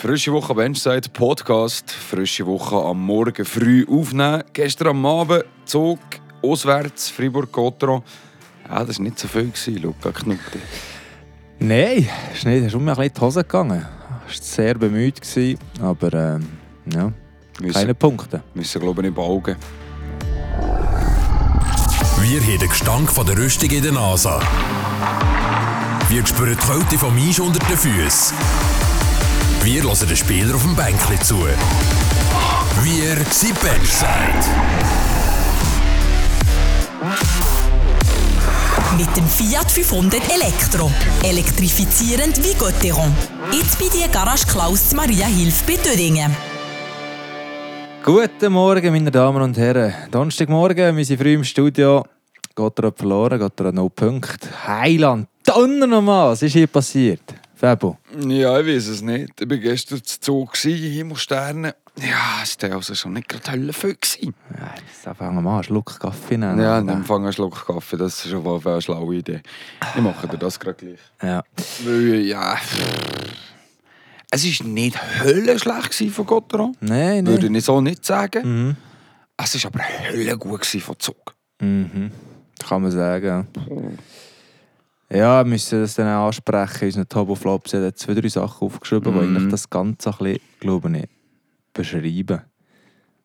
Frische Woche Benchside Podcast. Frische Woche am Morgen früh aufnehmen. Gestern am Abend Zug auswärts, Fribourg-Gotteron. Ja, das war nicht so viel, Luca Knutti. Nein, ist nicht. Ist um mich ein bisschen in die Hose gegangen. Ich war sehr bemüht, gewesen, aber ähm, ja, keine Müssen, Punkte. müssen glaube ich, nicht baugen. Wir haben den Gestank von der Rüstung in der Nase. Wir spüren die Kälte vom Eis unter den Füßen. Wir hören den Spieler auf dem Bänkli zu. Wir sind Benchside. Mit dem Fiat 500 Elektro. Elektrifizierend wie Gotteron. Jetzt bei dir Garage Klaus Maria Hilf bei Dödingen. Guten Morgen, meine Damen und Herren. Donnerstagmorgen, wir sind früh im Studio. Hat verloren, hat no Punkt. Heiland, Donner nochmal, was ist hier passiert? Fabo? Ja, ich weiß es nicht. Ich war gestern zu Zug, gewesen, Himmelsterne. Ja, es war also schon nicht gerade Hölle voll. gewesen. Ja, jetzt fangen wir mal einen Schluck Kaffee nehmen. Ja, dann fange einen Schluck Kaffee. Das ist auf jeden Fall eine schlaue Idee. Ich mache dir das gerade gleich. Ja. Weil, ja... Es war nicht höllenschlecht von Gotteron. Nein, Würde nein. ich so nicht sagen. Mhm. Es war aber höllengut von Zug. Mhm. Kann man sagen. Ja, wir müssen das dann auch ansprechen. Unseren Tobo Flops hat zwei, drei Sachen aufgeschrieben, die Mhm. eigentlich das Ganze ein bisschen, glaube ich, beschreiben.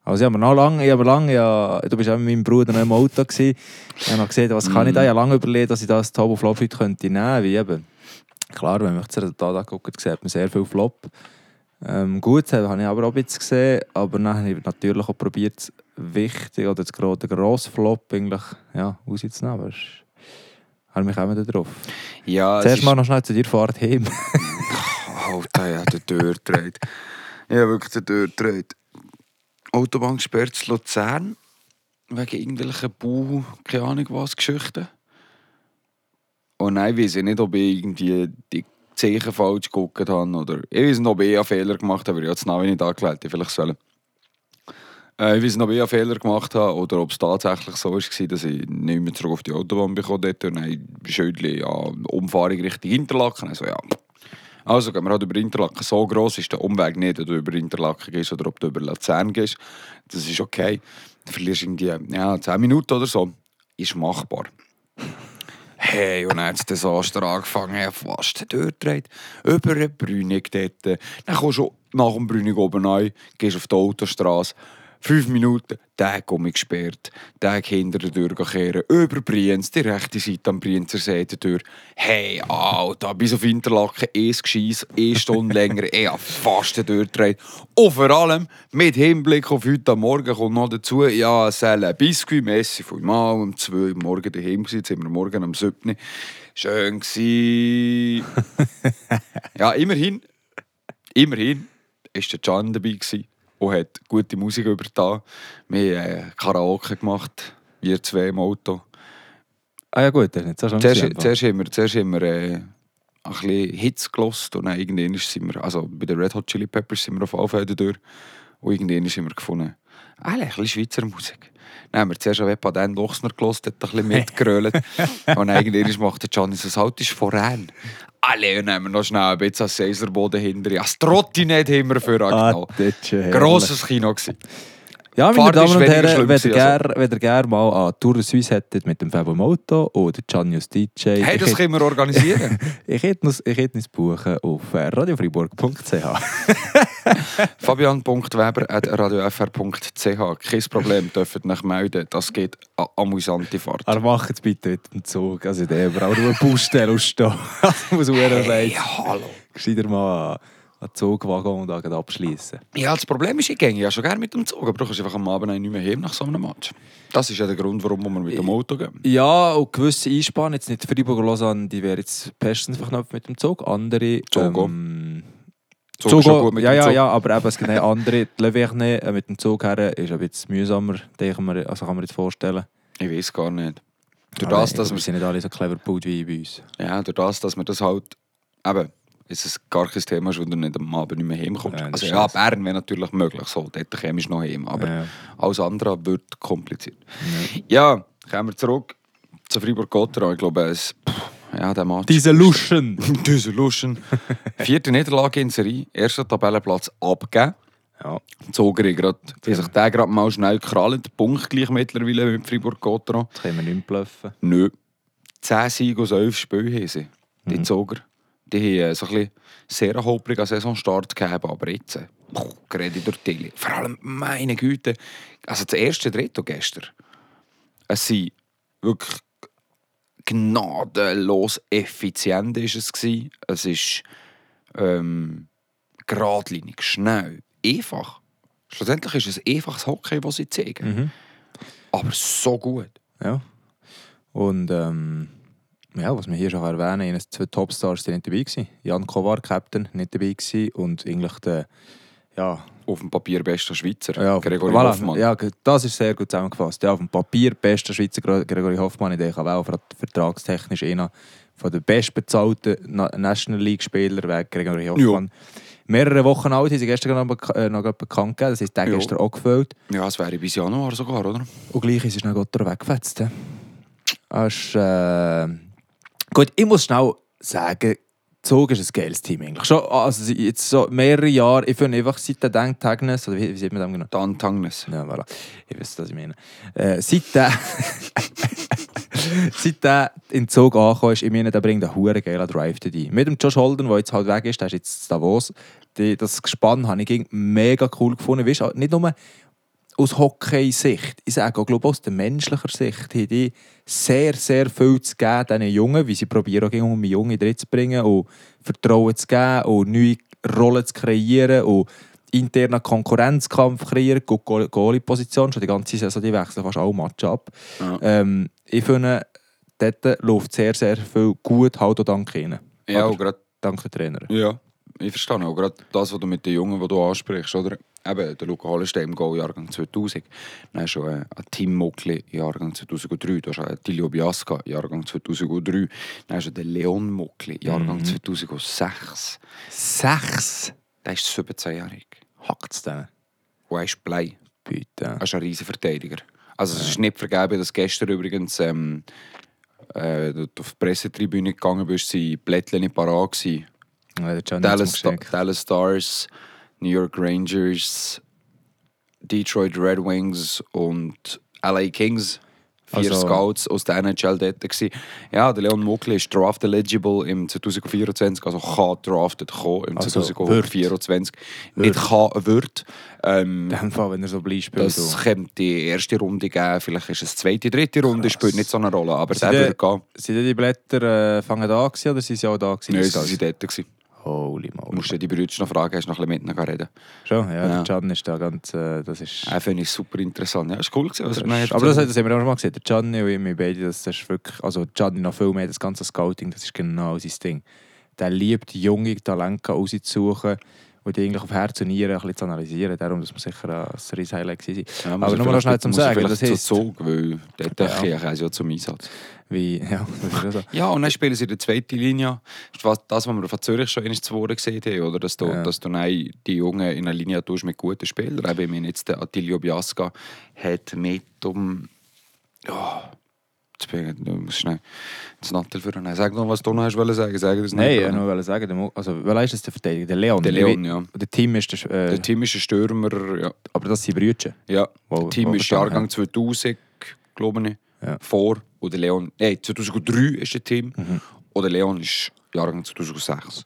Also ich habe noch lange, ich habe lange ja, du bist auch mit meinem Bruder noch im Auto gewesen. Ich habe noch gesehen, was kann ich da? Ich habe lange überlegt, dass ich das Tobo Flop heute könnte nehmen, wie eben. Klar, wenn man sich das Resultat anguckt, sieht man sehr viel Flop. Ähm, gut, das habe ich aber auch ein bisschen gesehen, aber dann habe ich natürlich auch probiert, das wichtig oder das gro- den grossen Flop eigentlich ja, rauszunehmen. Aber es- habe mich auch wieder drauf. Ja, Zuerst mal noch schnell zu dir Fahrt heim. Alter, ja, der Tür dreht. Ja, wirklich der Tür dreht. Autobahn gesperrt in Luzern. Wegen irgendwelchen Bau, keine Ahnung was, Geschichten. Und nein, ich weiß nicht, ob ich irgendwie die Zeichen falsch geguckt habe. Oder ich weiß nicht, ob ich einen Fehler gemacht habe, weil ich habe das Navi nicht angelegt. Vielleicht sollen. Äh, ich weiß nicht, ob ich einen Fehler gemacht habe oder ob es tatsächlich so war, dass ich nicht mehr zurück auf die Autobahn bekomme. Dort. Und dann Schildchen, ja, Umfahrung Richtung Interlaken. Also, ja, also gehen wir halt über Interlaken. So gross ist der Umweg nicht, ob du über Interlaken gehst oder ob du über Luzern gehst. Das ist okay. Du verlierst irgendwie ja, 10 Minuten oder so. Ist machbar. Hey, und dann hat das Desaster angefangen, fast durchdreht. Über eine Brünig dort. Dann kommst du nach dem Brünig oben rein, gehst auf die Autostrasse. Fünf Minuten, Tag um mich gesperrt, Tag hinter der Tür kehren, über Brienz, die rechte Seite am Brienzer der Tür. Hey, Alter, bis auf Interlaken, eh Gescheiss, eh Stunde länger, eh fast durchdreht. Und vor allem, mit Hinblick auf heute am Morgen kommt noch dazu, ja, Selle Biscuit, Messi von mal um 2 Uhr morgen daheim gewesen, jetzt sind wir morgen am 7. Schön gsi. ja, immerhin, immerhin, ist der Can dabei gewesen und hat gute Musik übertan. Wir haben äh, Karaoke gemacht, wir zwei im Auto. ah ja gut, so schon Zuerst, haben wir, zuerst haben wir äh, ein bisschen Hits gelost und dann irgendwann sind wir, also bei den Red Hot Chili Peppers sind wir auf Anfeld durch und irgendwann haben wir gefunden, eigentlich ein bisschen Schweizer Musik. Dann haben wir zuerst auch etwa den Lochsner gelost, hat ein bisschen mitgerölt und dann irgendwann macht der Gianni so, das ist voran. Alle, wir noch schnell ein bisschen als Caesarboden hinter. Ja, das Trottinett haben wir für Ah, ist schön. Grosses Kino gewesen. Ja, meine Fahrt Damen und Herren, wenn ihr also. gerne wenn ihr gerne mal an Tour de Suisse hättet mit dem Fabo Moto oder Giannius DJ, Hey, das können wir organisieren. ich, hätte uns, uns buchen auf äh, radiofreiburg.ch. fabian.weber.radiofr.ch Kein Problem, dürft euch melden. Das geht eine amüsante Fahrt. Aber macht es bitte mit dem Zug. Also der überall nur Baustelle ausstehen. Das muss man hey, hallo. Gescheiter mal an den Zugwagen und dann abschließen. Ja, das Problem ist, ich gehe ja schon gerne mit dem Zug, aber du kannst einfach am Abend nicht mehr heim nach so einem Match. Das ist ja der Grund, warum wir mit dem Auto gehen. Ja, und gewisse Einspannen, jetzt nicht Freiburg und Lausanne, die wären jetzt bestens verknüpft mit dem Zug. Andere... Zug ähm, Zug Zug schon gut mit ja, dem ja, Zug. ja, aber eben, es gibt andere. Die Leverne äh, mit dem Zug her ist ein bisschen mühsamer, denken wir, also kann man jetzt vorstellen. Ich weiß gar nicht. Durch das, dass wir sind nicht alle so clever gebaut wie bei uns. ja, durch das, dass wir das halt... Eben, ist es gar kein Thema, weil du nicht am Abend nicht mehr heimkommst. Ja, also ja. Bern wäre natürlich möglich, so, dort kämst du noch heim. Aber Ja. alles andere wird kompliziert. Ja, kommen wir zurück zu Freiburg-Gotteron. Ich glaube, es, pff, ja, der Match. Diese Luschen. Diese Luschen. Vierte Niederlage in Serie, erster Tabellenplatz abgegeben. Ja. Zoger grad, wie sich der gerade mal schnell krallt. Punkt gleich mittlerweile mit Fribourg-Gotteron. Jetzt können wir nicht bluffen. Nö. 10 Siege aus 11 Spielen haben sie. Die Zoger. Die haben äh, so ein bisschen sehr holprigen Saisonstart gehabt, aber jetzt, äh, puh, gerade durch die Tilly. Vor allem, meine Güte, also das erste Drittel gestern, es sind wirklich gnadenlos effizient ist es gewesen. Es ist ähm, geradlinig, schnell, einfach. Schlussendlich ist es einfaches Hockey, das sie zeigen. Mhm. Aber so gut. Ja. Und ähm, ja, was wir hier schon erwähnen, eines zwei Topstars sind nicht dabei gewesen. Jan Kovar, Captain, nicht dabei gewesen. Und eigentlich der, ja, Auf dem Papier bester Schweizer, ja, Gregory voilà, Hoffmann. Ja, das ist sehr gut zusammengefasst. Ja, auf dem Papier bester Schweizer Gre- Gregory Hoffmann. Ich denke auch ver- vertragstechnisch einer von den bestbezahlten Na National League-Spieler, wäre Gregory Hoffmann. Mehrere Wochen alt, haben sie gestern noch, äh, noch bekannt gegeben. Das ist der Ja. gestern auch gefüllt. Ja, es wäre bis Januar sogar, oder? Und gleich ist es schnell Gott weggefetzt. he. Das ist, äh... Gut, ich muss schnell sagen, Zug ist ein geiles Team eigentlich. Schon, also jetzt so mehrere Jahre, ich finde einfach seit der Denktagnes, oder wie, wie sieht man das genau? Dan Tangnes. Ja, voilà. Ich weiß, was ich meine. Äh, seit der... seit der in Zug angekommen ist, ich meine, der bringt einen huere geilen Drive dabei. Mit dem Josh Holden, der jetzt halt weg ist, der ist jetzt in Davos. Die, das Gespann habe ich mega cool gefunden. Weißt, nicht nur aus Hockey-Sicht, ich sage auch glaube, aus der menschlicher Sicht, haben die sehr, sehr viel zu geben, diesen Jungen, wie sie probieren, auch um Junge drin zu bringen und Vertrauen zu geben und neue Rollen zu kreieren und internen Konkurrenzkampf kreieren, gut Goal- Goalie-Position, schon die ganze Saison, die wechseln fast alle Match ab. Ja. Ähm, ich finde, dort läuft sehr, sehr viel gut, halt auch dank ihnen. Ja, und gerade, dank den Trainer. ja, ich verstehe auch gerade das, was du mit den Jungen, die du ansprichst, oder? Eben, der Luca Hollenstein im Goal Jahrgang 2000. Dann du äh, Tim Mokli Jahrgang 2003. Du hast einen Tilio Biasca Jahrgang 2003. Dann hast du den Leon Mokli Jahrgang 2006. Sechs Der ist 17-jährig. hackt es denen. Und er ist Blei. Bitte. Er ist ein riesen Verteidiger. Also es ist nicht vergeben, dass gestern übrigens ähm, äh, du auf die Pressetribüne gegangen bist, waren Blättchen nicht parat. Ja, Dallas. Dallas Stars, New York Rangers, Detroit Red Wings und LA Kings. Vier Also- Scouts aus der NHL dort. Gewesen. Ja, der Leon Mokli ist draft eligible im 2024, also kann drafted kommen im Also 2024. Nicht kann, wird. Ähm, In dem Fall, wenn er so bleibt, spielt. das könnte die erste Runde geben, vielleicht ist es die zweite, dritte Runde, spielt nicht so eine Rolle, aber Sind der die- würde gehen. Sind die Blätter äh, fangen da gewesen, oder sind sie auch da gewesen? Nein, sie waren dort. gewesen. Holy Du moly. musst ja die Brüder noch fragen, hast du noch ein bisschen mit ihnen reden. Schon, ja, Ja. der Can ist da ganz... Äh, das ist... Das finde ich super interessant. Ja, ist cool gewesen, er noch hat aber das, das haben wir auch schon mal gesehen. Der Gianni und ich, beide, das ist wirklich... Also Gianni noch viel mehr, das ganze Scouting, das ist genau sein Ding. Der liebt junge Talente rauszusuchen und die eigentlich auf Herz und Nieren ein bisschen zu analysieren. Darum, das muss sicher ein riesen Highlight sein. Ja, aber er nur vielleicht- schnell zum Sagen, das zu heisst... Zug, weil dort Ja. ja. ich ja zum Einsatz. Wie, ja, so. Ja, und dann spielen sie in der zweiten Linie. Das was- wir von Zürich schon einmal zu Wochen gesehen haben, oder? Dass du, Ja. dass du die Jungen in einer Linie tust mit guten Spielern. Eben, ich meine, jetzt der Attilio Biasca hat mit um... Ja, jetzt bin ich, du musst schnell das Nattel für Nein, Sag noch, was du noch hast wollen sagen. Sag das Nein, ich wollte nur sagen, also, wer ist das der Verteidiger? Der Leon. Der Leon, ja. Der Team ist der... Äh, Der Team ist ein Stürmer, ja. aber das sind Brüder. ja. Wo- der Team wo ist Jahrgang 2000, glaube ich, Ja. vor. Und der Leon, nein, 2003 ist der Team. Mhm. Und der Leon ist Jahrgang 2006.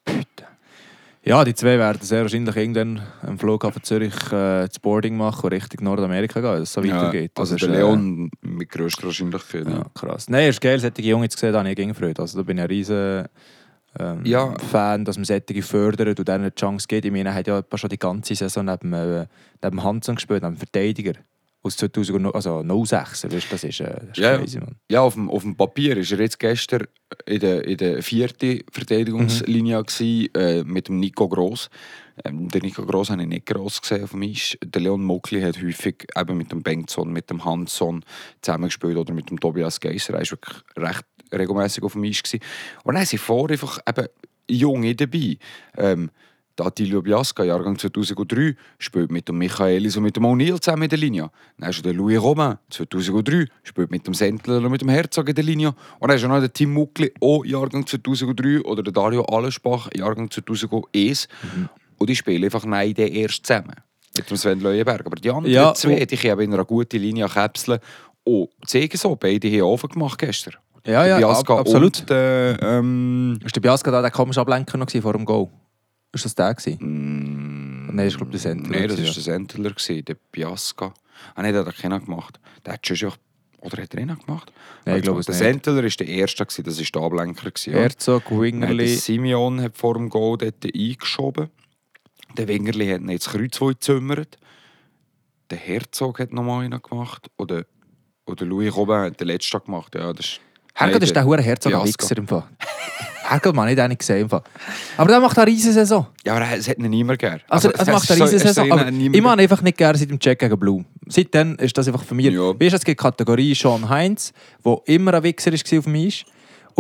Ja, die zwei werden sehr wahrscheinlich irgendwann am Flughafen Zürich äh, das Boarding machen und Richtung Nordamerika gehen, wenn es so weitergeht. also Das der ist, äh, Leon mit grösster Wahrscheinlichkeit. Ja, Ja. krass. Nein, es ist geil, solche Jungs zu sehen, da habe ich gegen Freude. Also da bin ich ein riesen ähm, Ja. Fan, dass man solche fördert und denen eine Chance gibt. Ich meine, er hat ja schon die ganze Saison neben, äh, neben Hansen gespielt, neben dem Verteidiger. Aus 2006, also 06, weißt, das ist, äh, das ist Ja, crazy, Mann. Ja, auf dem, auf dem Papier ist er jetzt gestern in der, in der vierten Verteidigungslinie gewesen, äh, mit dem Nico Gross. Ähm, den Nico Gross habe ich nicht gross gesehen auf dem Eis. Der Leon Mokli hat häufig eben mit dem Bengtson, mit dem Hansson zusammengespielt oder mit dem Tobias Geisser. Er war wirklich recht regelmäßig auf dem Eis. Gewesen. Und dann sind vor einfach eben Junge dabei. Ähm, Der Attilio Biasca, Jahrgang 2003, spielt mit dem Michaelis und mit dem O'Neill zusammen in der Linie. Dann hast du den Louis Romain, 2003, spielt mit dem Sentler und mit dem Herzog in der Linie. Und dann hast du noch den Tim Muckli, auch Jahrgang 2003, oder den Dario Allensbach, Jahrgang 2001. Und die spielen einfach nein, den erst zusammen. Mit dem Sven Leuenberg. Aber die anderen Ja, zwei, die können in einer guten Linie käpseln. Und zeigen so, beide haben offen gemacht gestern. Ja, ja, ab- absolut. Und, äh, ähm, Ist der Biasca da der komische Ablenker noch vor dem Goal? Ist das der? Mm, Nein, ich glaube, der Sentler. Nein, das war der Sentler, der Biasca. Ah, nein, den hat er keiner gemacht. Der hat schon. Oder hat er auch gemacht? Nein, ich glaube Der. Sentler war der Erste, gewesen, das war der Ablenker. Gewesen. Herzog, der Wingerli. Simeon hat vor dem Goal dort eingeschoben. Der Wingerli hat ihn ins Kreuz gezimmert. Der Herzog hat nochmal einen gemacht. Oder, oder Louis Robin hat den letzten gemacht. Ja, das ist... Herrgott Nein, ist der hure Herzog ein. Wichser im Fall. Herrgott, man, nicht einen gesehen. Aber der macht eine Riesensaison. Ja, aber es hat ihn niemand gern. Also, also, es macht eine so- Aber ihn niemand ich mag einfach nicht gerne seit dem Check gegen Blue. Seitdem ist das einfach für mich. Ja. Weißt du, es gibt die Kategorie Sean Heinz, der immer ein Wichser war auf Eis.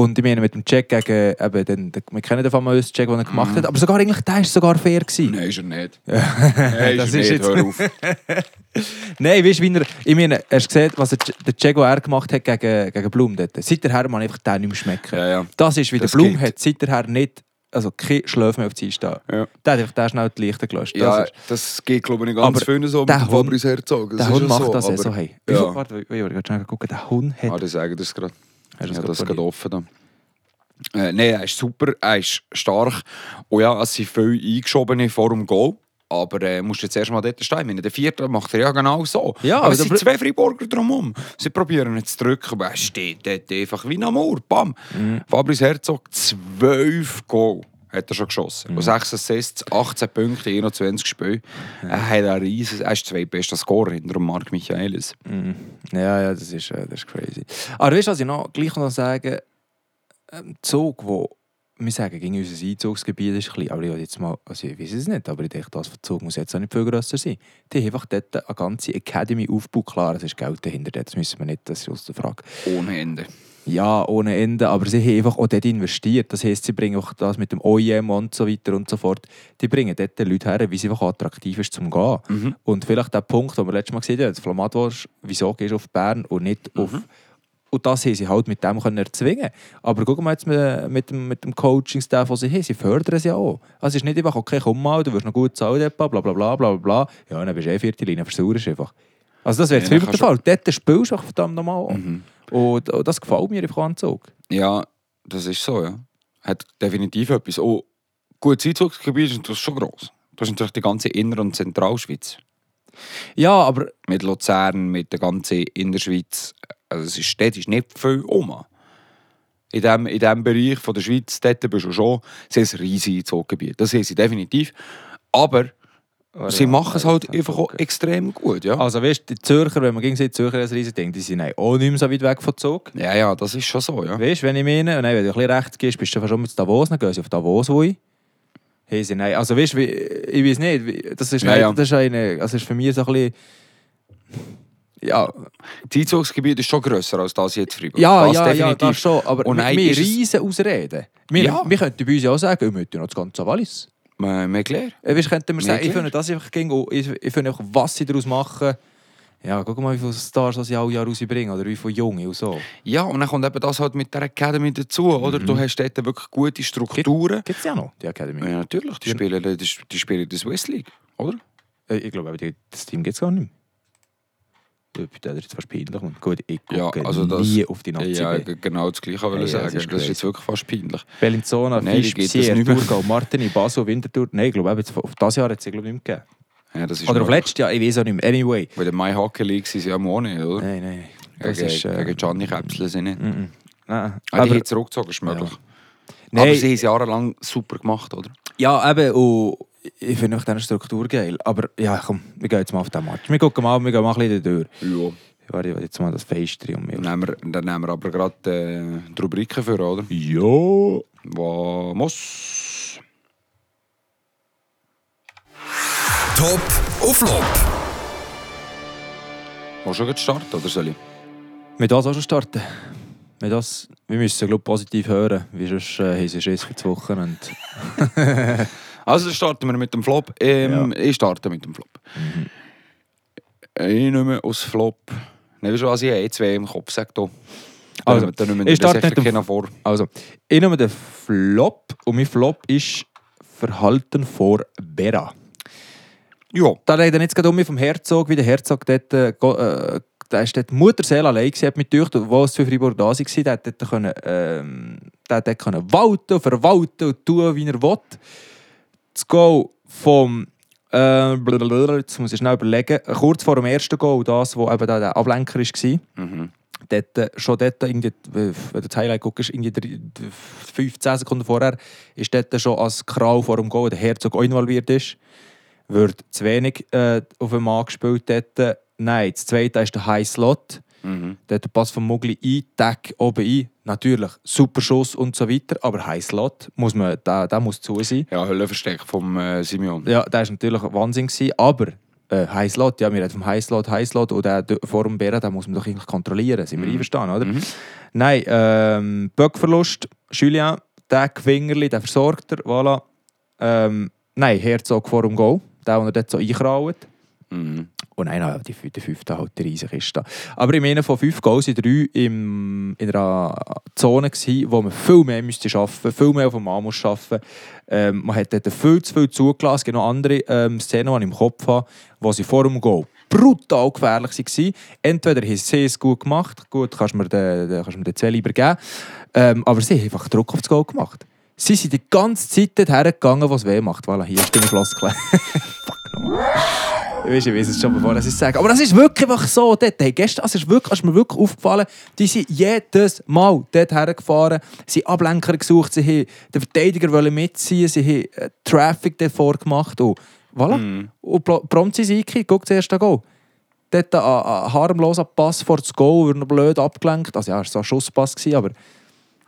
Und ich meine, mit dem Check gegen, eben, den, den, wir kennen den famösen Check, den er gemacht hat, aber sogar eigentlich, der war sogar fair. Gewesen. Mhm. Nein, ist er nicht. Nein, Das ist ist nicht. jetzt- Hör auf. Nein, weißt du, wie er, ich meine, hast du gesehen, was der, Ch- der Chego er gemacht hat gegen, gegen Blum dort? Seither man einfach den nicht mehr schmecken. Ja, ja. Das ist, wie Das der Blum geht. hat seither nicht, also kein Schläf mehr auf die Eis stehen. Ja. Der hat einfach den schnell die Lichter gelöscht. Das Ja, das geht glaube ich nicht ganz vielen so mit der Fabrice Herzog. der Hund macht so, das aber- so. Hey. Ja. Warte, ich wollte gerade schnell gucken. Der Hund hat... Ah, das sagen das gerade. Hast Ich das gerade offen. Da. Äh, Nein, er ist super, er ist stark. Und ja, es sind viele eingeschobene vor dem Goal. Aber äh, musst jetzt erst mal dort stehen. Meine, der vierte macht er ja genau so. Ja, aber es sind zwei Freiburger drumherum. Sie probieren ihn zu drücken, aber er steht dort einfach wie am Mauer. Bam! Mhm. Fabrice Herzog, zwölf Goal hat er schon geschossen. Mhm. Und 6 Assists, 18 Punkte, 21 Spiele. Er hat ein riesen, er ist zweitbester Scorer hinter Marc Michaelis. Mhm. Ja, ja, das ist, äh, das ist crazy. Aber weißt du, was ich noch gleich noch sagen ähm, Zug, wo wir sagen, gegen unser Einzugsgebiet ist klein, aber ich jetzt mal, also ich weiß es nicht, aber ich denke, das Zug muss jetzt auch nicht viel grösser sein. Die haben einfach dort eine ganze Academy aufgebaut, klar, es ist Geld dahinter, das müssen wir nicht, das ist aus der Frage. Ohne Ende. Ja, ohne Ende, aber sie haben einfach auch dort investiert. Das heisst, sie bringen auch das mit dem OEM und so weiter und so fort. Die bringen dort die Leute her, wie es einfach attraktiv ist zum Gehen. Mhm. Und vielleicht der Punkt, den wir letztes Mal gesehen haben, das Flamadwurst, wieso gehst du auf Bern und nicht Mhm. auf... Und das haben sie halt mit dem können erzwingen. Aber guck mal jetzt mit, mit dem, mit dem Coaching-Staff, den sie haben, sie fördern es ja auch. Also es ist nicht einfach, okay, komm mal, du wirst noch gut zahlen, bla bla bla bla bla bla. Ja, dann bist du eh vierte Linie, versuchst einfach. Also das wäre jetzt Ja, der Fall. Dort spielst du einfach verdammt nochmal. Mhm. Und, und das gefällt mir einfach an Zug. Ja, das ist so, ja. Hat definitiv etwas. Oh, gut, das Einzugsgebiet ist das schon gross. Das ist natürlich die ganze Inner- und Zentralschweiz. Ja, aber Mit Luzern, mit der ganzen Innerschweiz. Also es ist städtisch nicht viel um. In diesem in dem Bereich von der Schweiz, dort bist du schon, sie haben ein riesiges Einzugsgebiet. Das haben sie definitiv. Aber sie machen es halt einfach auch extrem gut, ja. Also weißt du, die Zürcher, wenn man gegen sie Zürcher riesen Ding, die sind nein, auch nicht mehr so weit weg von Zug. Ja, ja, das ist schon so, ja. Weißt du, wenn ich meine, dann, wenn du ein bisschen rechts gehst, bist du schon mit Davos, dann gehen sie auf Davos, ich. Hey, sie nein. Also weißt du, ich weiß nicht, wie- das ist, Ja, nicht- ja. das ist eine, also ist für mich so ein bisschen... Ja, Das Einzugsgebiet ist schon grösser als das jetzt Freiburg. ja, das ja, ja, das schon, aber Und wir, nein, wir riesen Ausreden. Wir, Ja. wir könnten bei uns ja auch sagen, wir möchten noch das ganze Wallis. Äh, Mehr klar. Äh, Weißt, könnten wir Ja, sagen, ich finde das einfach ging, ich, ich finde auch, was sie daraus machen. Ja, guck mal, wie viele Stars das sie alle Jahr rausbringen oder wie viele Junge und so. Ja, und dann kommt eben das halt mit der Academy dazu, oder? Du hast dort wirklich gute Strukturen. Gibt es ja noch, die Academy. Ja, natürlich, die spielen, die, die spielen die Swiss League, oder? Äh, Ich glaube, das Team gibt es gar nicht mehr. Ja, Das ist fast peinlich. Mann. Gut, ich Ja, gucke also das- nie auf die Nazi. Ja, Ja, genau das Gleiche wollte ich Ja, ja, sagen. das Das ist ist, crazy. jetzt wirklich fast peinlich. Bellinzona, Nein, Philipp, geht das Sier, nicht mehr. Thurgau, Martini, Basel, Winterthur. Nein, ich glaube, auf das Jahr hat es nicht mehr gegeben. Ja, das ist Oder auf letztes Jahr, ich weiß auch nicht mehr. Anyway. Bei der My Hockey League sind sie ja auch nicht, oder? Nein, nein. Das gegen, ist... Äh, gegen Gianni Käpsel sind nicht. Nein, Ah, die aber, haben zurückgezogen, ist möglich. Nein. Aber sie haben es jahrelang super gemacht, oder? ja, eben, und ich finde auch diese Struktur geil. Aber ja, komm, wir gehen jetzt mal auf den Match. Wir gucken mal, wir gehen mal ein bisschen durch. Ja. Ich warte jetzt mal das Fest drin um mich. Dann nehmen wir, dann nehmen wir aber gerade äh, die Rubriken für, oder? Ja. Vamos. Top auf Flop. Willst du schon starten, oder soll ich? Mit das auch schon starten. Mit das, wir müssen glaub, positiv hören, wie sonst äh, haben sie Schiss für das Wochenende. Also starten wir mit dem Flop. Ähm, Ich starte mit dem Flop. Ich nehme aus Flop. Nein, weißt du was, ich habe eh zwei im Kopf, sag du. Also, dann nehmen ich wir starte das mit dem- vor. Also, ich nehme den Flop und mein Flop ist Verhalten vor Bera. Ja. Da reden jetzt gerade um mich vom Herzog, wie der Herzog dort, äh, äh, der ist dort Mutterseele allein gewesen, hat mich gedacht, wo es zu Fribourg da war, der hat dort können, ähm, der hat dort können walten, verwalten und tun, wie er will. Das Goal vom äh, jetzt muss ich schnell überlegen, kurz vor dem ersten Goal, das, wo eben der Ablenker war, Mhm. dort, äh, schon dort, irgendwie, äh, wenn du das Highlight guckst, irgendwie drei- 15 Sekunden vorher, ist dort schon als Krau vor dem Goal der Herzog involviert ist. Wird zu wenig äh, auf den Mann gespielt dort. Nein, das zweite ist der High Slot. Mhm. Der Pass von Mugli ein, Tag oben ein. Natürlich, super Schuss und so weiter, aber High Slot, muss man, der, der muss zu sein. Ja, Höllenversteck vom äh, Simeon. Ja, der war natürlich Wahnsinn. Gewesen, aber äh, High Slot, ja, wir reden vom High Slot und der vor dem Bären, den muss man doch eigentlich kontrollieren. Sind wir einverstanden, oder? Mhm. Nein, ähm, Böckverlust, Julien, der Gewingerli, der versorgt er, voilà. Ähm, nein, Herzog vor dem Goal, der, den er dort so einkraut. Mhm. Und nein, die, der fünfte halt die riesige Kiste. Aber ich meine, von fünf Goals sind drei im, in einer Zone, gewesen, wo man viel mehr müsste arbeiten viel mehr auf dem Mann muss arbeiten ähm, Man hat dort viel zu viel zugelassen. Es gibt noch andere ähm, Szenen, die ich im Kopf habe, wo sie vor dem Goal brutal gefährlich waren. Entweder haben sie es gut gemacht, gut, kannst du mir den, kannst mir den zwei lieber geben, ähm, aber sie haben einfach Druck auf das Goal gemacht. Sie sind die ganze Zeit dorthin gegangen, was weh macht. Voilà, hier ist deine Floskel. Fuck nochmal. Ich weiß, ich weiß es schon, bevor ich es sage. Aber das ist wirklich einfach so. Dort, hey, gestern also ist wirklich, ist mir wirklich aufgefallen, die sind jedes Mal dort hergefahren, sie haben Ablenker gesucht, sie haben den Verteidiger wollen mitziehen, sie haben äh, Traffic davor gemacht. Und, voilà. Mhm. und prompt sind sie eingekriegt. Guck zuerst den Goal. Dort ein, ein harmloser Pass vor das Goal, wird noch blöd abgelenkt. Also ja, es war so ein Schusspass, aber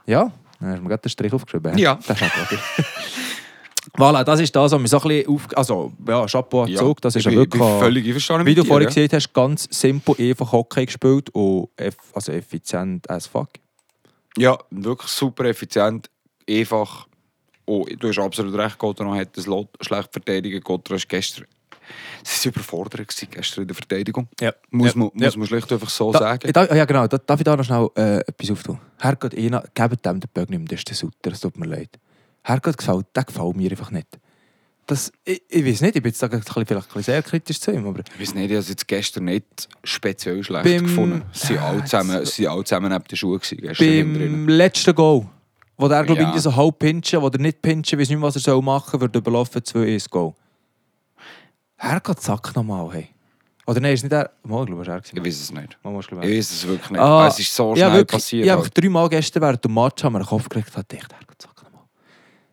ja, dann hast du mir gerade den Strich aufgeschrieben. Ja. Das ist halt Voilà, das ist das, was mich so ein bisschen auf... Also, ja, Chapeau Ja, Zug, das ist ja wirklich... völlig einverstanden Wie du vorhin gesagt hast, ganz simpel, einfach Hockey gespielt und eff also effizient as fuck. Ja, wirklich super effizient, einfach. Oh, du hast absolut recht, Gotteron hat das Lot schlecht verteidigt. Gotteron ist gestern... Sie war überfordert gestern in der Verteidigung. Ja. Muss, Ja. man, muss Ja. man schlicht einfach so Da, sagen. da, ja genau, da, darf ich da noch schnell äh, etwas auftun? Herrgott, Ina, gebt dem den Böck nicht mehr, das ist der Sutter, es tut mir leid. Herrgott gefällt, der gefällt mir einfach nicht. Das, ich, ich weiß nicht, ich bin jetzt da vielleicht ein bisschen sehr kritisch zu ihm, aber Ich weiß nicht, ich habe es jetzt gestern nicht speziell schlecht Beim- gefunden. Sie waren alle zusammen, sie alle zusammen neben gestern hinten beim drin. letzten Goal, wo der, glaube ich, Ja. irgendwie so halb pinchen, wo der nicht pinchen, weiß nicht mehr, was er soll machen soll, wird überlaufen 2-1 Goal. Herrgott, zack nochmal, hey. Oder nein, ist nicht er... Mal, ich glaube, es war er. Ich weiß es nicht. Mal, ich Ich weiß es wirklich nicht. Ah, es ist so ja, schnell wirklich, passiert. Ja, halt. einfach dreimal gestern während dem Match haben wir den Kopf gekriegt und dachte, Herrgott,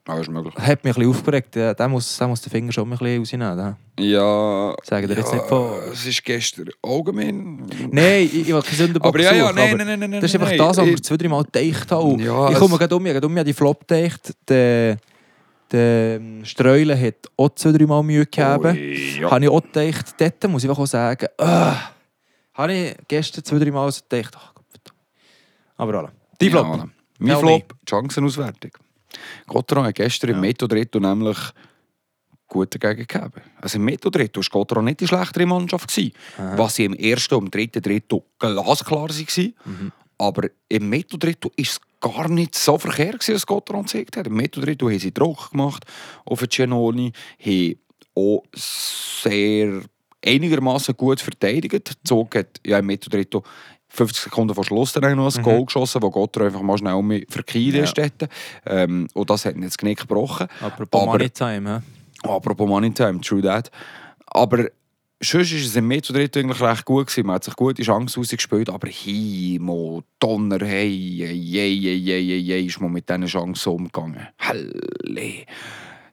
nochmal. Ah, ist möglich. Hat mich ein bisschen aufgeregt. Der, der, muss, der muss den Finger schon ein bisschen rausnehmen. Der. Ja. Sagen dir ja, jetzt nicht von- Es ist gestern allgemein. Nein, ich, ich will keine Sündenbock Aber ja, ja, nein, nein, nein, nein. Das ist einfach nein, das, was wir zwei, drei Mal gedacht haben. Ja, ich komme gerade um, ich habe um, die Flop gedacht. Der, der ähm, Streulen hat auch zwei, drei Mal Mühe gegeben. Ui, ja. Habe ich auch gedacht, dort muss ich auch sagen, äh, habe ich gestern zwei, drei Mal gedacht, ach Gott, verdammt. Aber voilà. Die Flop. Ja, mein Ja, Flop, Chancenauswertung. Gotteron hat gestern im Ja. Metodritto nämlich gut dagegen gegeben. Also im Metodritto war Gotteron nicht die schlechtere Mannschaft. Gewesen, was sie im ersten und im dritten Dritto glasklar waren. Mhm. Aber im Metodritto war es gar nicht so verkehrt, gewesen, was Gotteron gezeigt hat. Im Metodritto haben sie Druck gemacht auf Giannoni, haben auch sehr einigermaßen gut verteidigt. Zog hat ja, im Metodritto 50 Sekunden vor Schluss dann noch ein Goal geschossen, wo Gotteron einfach mal schnell um verkehrt Ja. ist. Ähm, und das hat ihn jetzt Genick gebrochen. Apropos Aber- Money Time. hä? Apropos Money Time, true that. Aber sonst war es im Metro Dritt eigentlich recht gut. Gewesen. Man hat sich gute Chancen rausgespielt, aber Himo, Donner, hey, hey, hey, hey, hey, hey, ist man mit diesen Chancen umgegangen. Halle.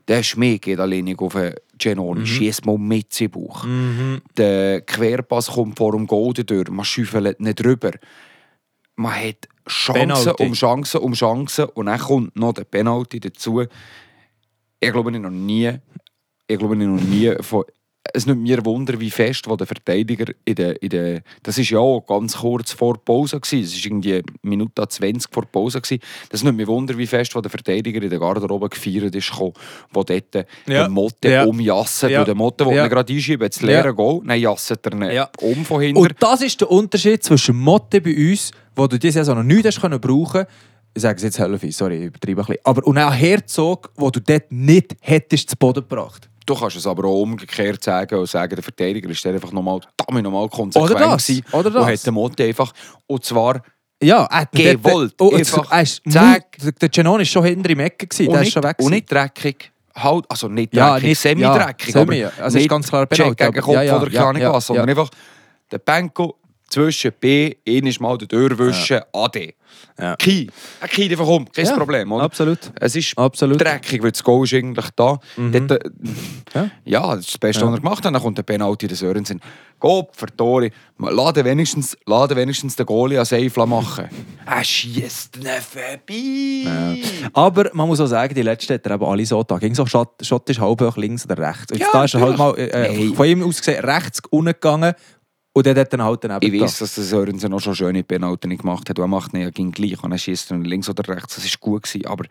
Der Schmied geht alleine auf den Genoni, mhm. schießt mal mit in den Bauch. Mhm. Der Querpass kommt vor dem Golden durch, man schüffelt nicht drüber. Man hat Chancen Penalty. um Chancen um Chancen und dann kommt noch der Penalty dazu. Ich glaube, ich noch nie, ich glaube, ich noch nie von es nimmt mir Wunder, wie fest wo der Verteidiger in der, in der das ist ja auch ganz kurz vor Pause gewesen. Es ist irgendwie Minute 20 vor Pause gewesen. Das nimmt mir Wunder, wie fest wo der Verteidiger in der Garderobe gefeiert ist, gekommen, wo dort Ja. der Motte Ja. umjasset. Ja. Der Motte, der Ja. gerade einschieben, jetzt Ja. leeren Goal, dann jasset er Ja. um von hinten. Und das ist der Unterschied zwischen Motte bei uns, wo du diese Saison noch nichts hast können brauchen ich sage es jetzt Hälfte, sorry, ich übertreibe ein bisschen. Aber und auch Herzog, wo du dort nicht hättest zu Boden gebracht. Du kannst es aber auch umgekehrt sagen und sagen, der Verteidiger ist dann einfach nochmal, damit nochmal konsequent Oder das, gewesen oder das. Und hat den Motte einfach, und zwar Ja, ihn Gewollt, dort- Oh, einfach ist zack. Der Genon ist schon hinter im Ecke, gewesen, und der ist schon weg. und nicht dreckig. Halt, also nicht Ja, dreckig, nicht- semi-dreckig. ja, semi, aber also ist ganz klar Check Penalty, gegen Kopf ja, ja, oder ja, keine ja, was, sondern ja. einfach der Benko zwischen B, eines Mal den Durchwischen, AD. Ja. Ki. Ein Ki einfach um, kein Ja, Problem. Oder? Absolut. Es ist Absolut. dreckig, weil das Goal ist eigentlich da. Dort, äh, Ja. ja. das ist das Beste, Ja. was er gemacht hat. Dann kommt der Penalty des Sörensen. Gott, Tore. Lade wenigstens, lade wenigstens den Goalie an Seifla machen. er schießt ihn vorbei. Aber man muss auch sagen, die letzten hat er eben alle so da. Ging so Schott, Schott ist halb hoch links oder rechts. Und Ja, da ist er halt mal äh, Nein. von ihm aus gesehen rechts unten gegangen und dann hat ihn halt daneben Ich weiß, dass der Sörensen auch schon schöne Penalty nicht gemacht hat. Und er macht ihn ja gegen gleich. Und er schießt ihn links oder rechts. Das war gut. Gewesen. Aber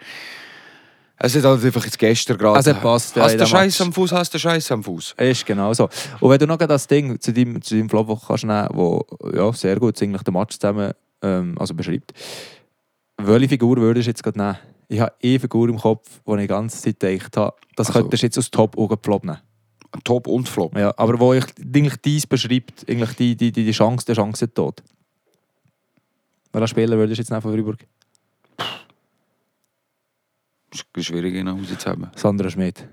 es hat halt einfach jetzt gestern gerade. Hat passt, hast du Scheiß am Fuß, hast du Scheiß am Fuß. Ist genau so. Und wenn du noch das Ding zu deinem, zu deinem Flop kannst nehmen, wo ja, sehr gut eigentlich den Match zusammen ähm, also beschreibt, welche Figur würdest du jetzt gerade nehmen? Ich habe eine Figur im Kopf, wo ich die ganze Zeit gedacht habe, das Also- könntest du jetzt aus Top auch Flop nehmen. Top und Flop. Ja, aber wo ich eigentlich dies beschreibt, eigentlich die, die, die, die Chance, der Chance tot. Welcher Spieler würdest du jetzt nehmen von Freiburg? ist schwierig, ihn rauszuhaben. Sandra Schmidt.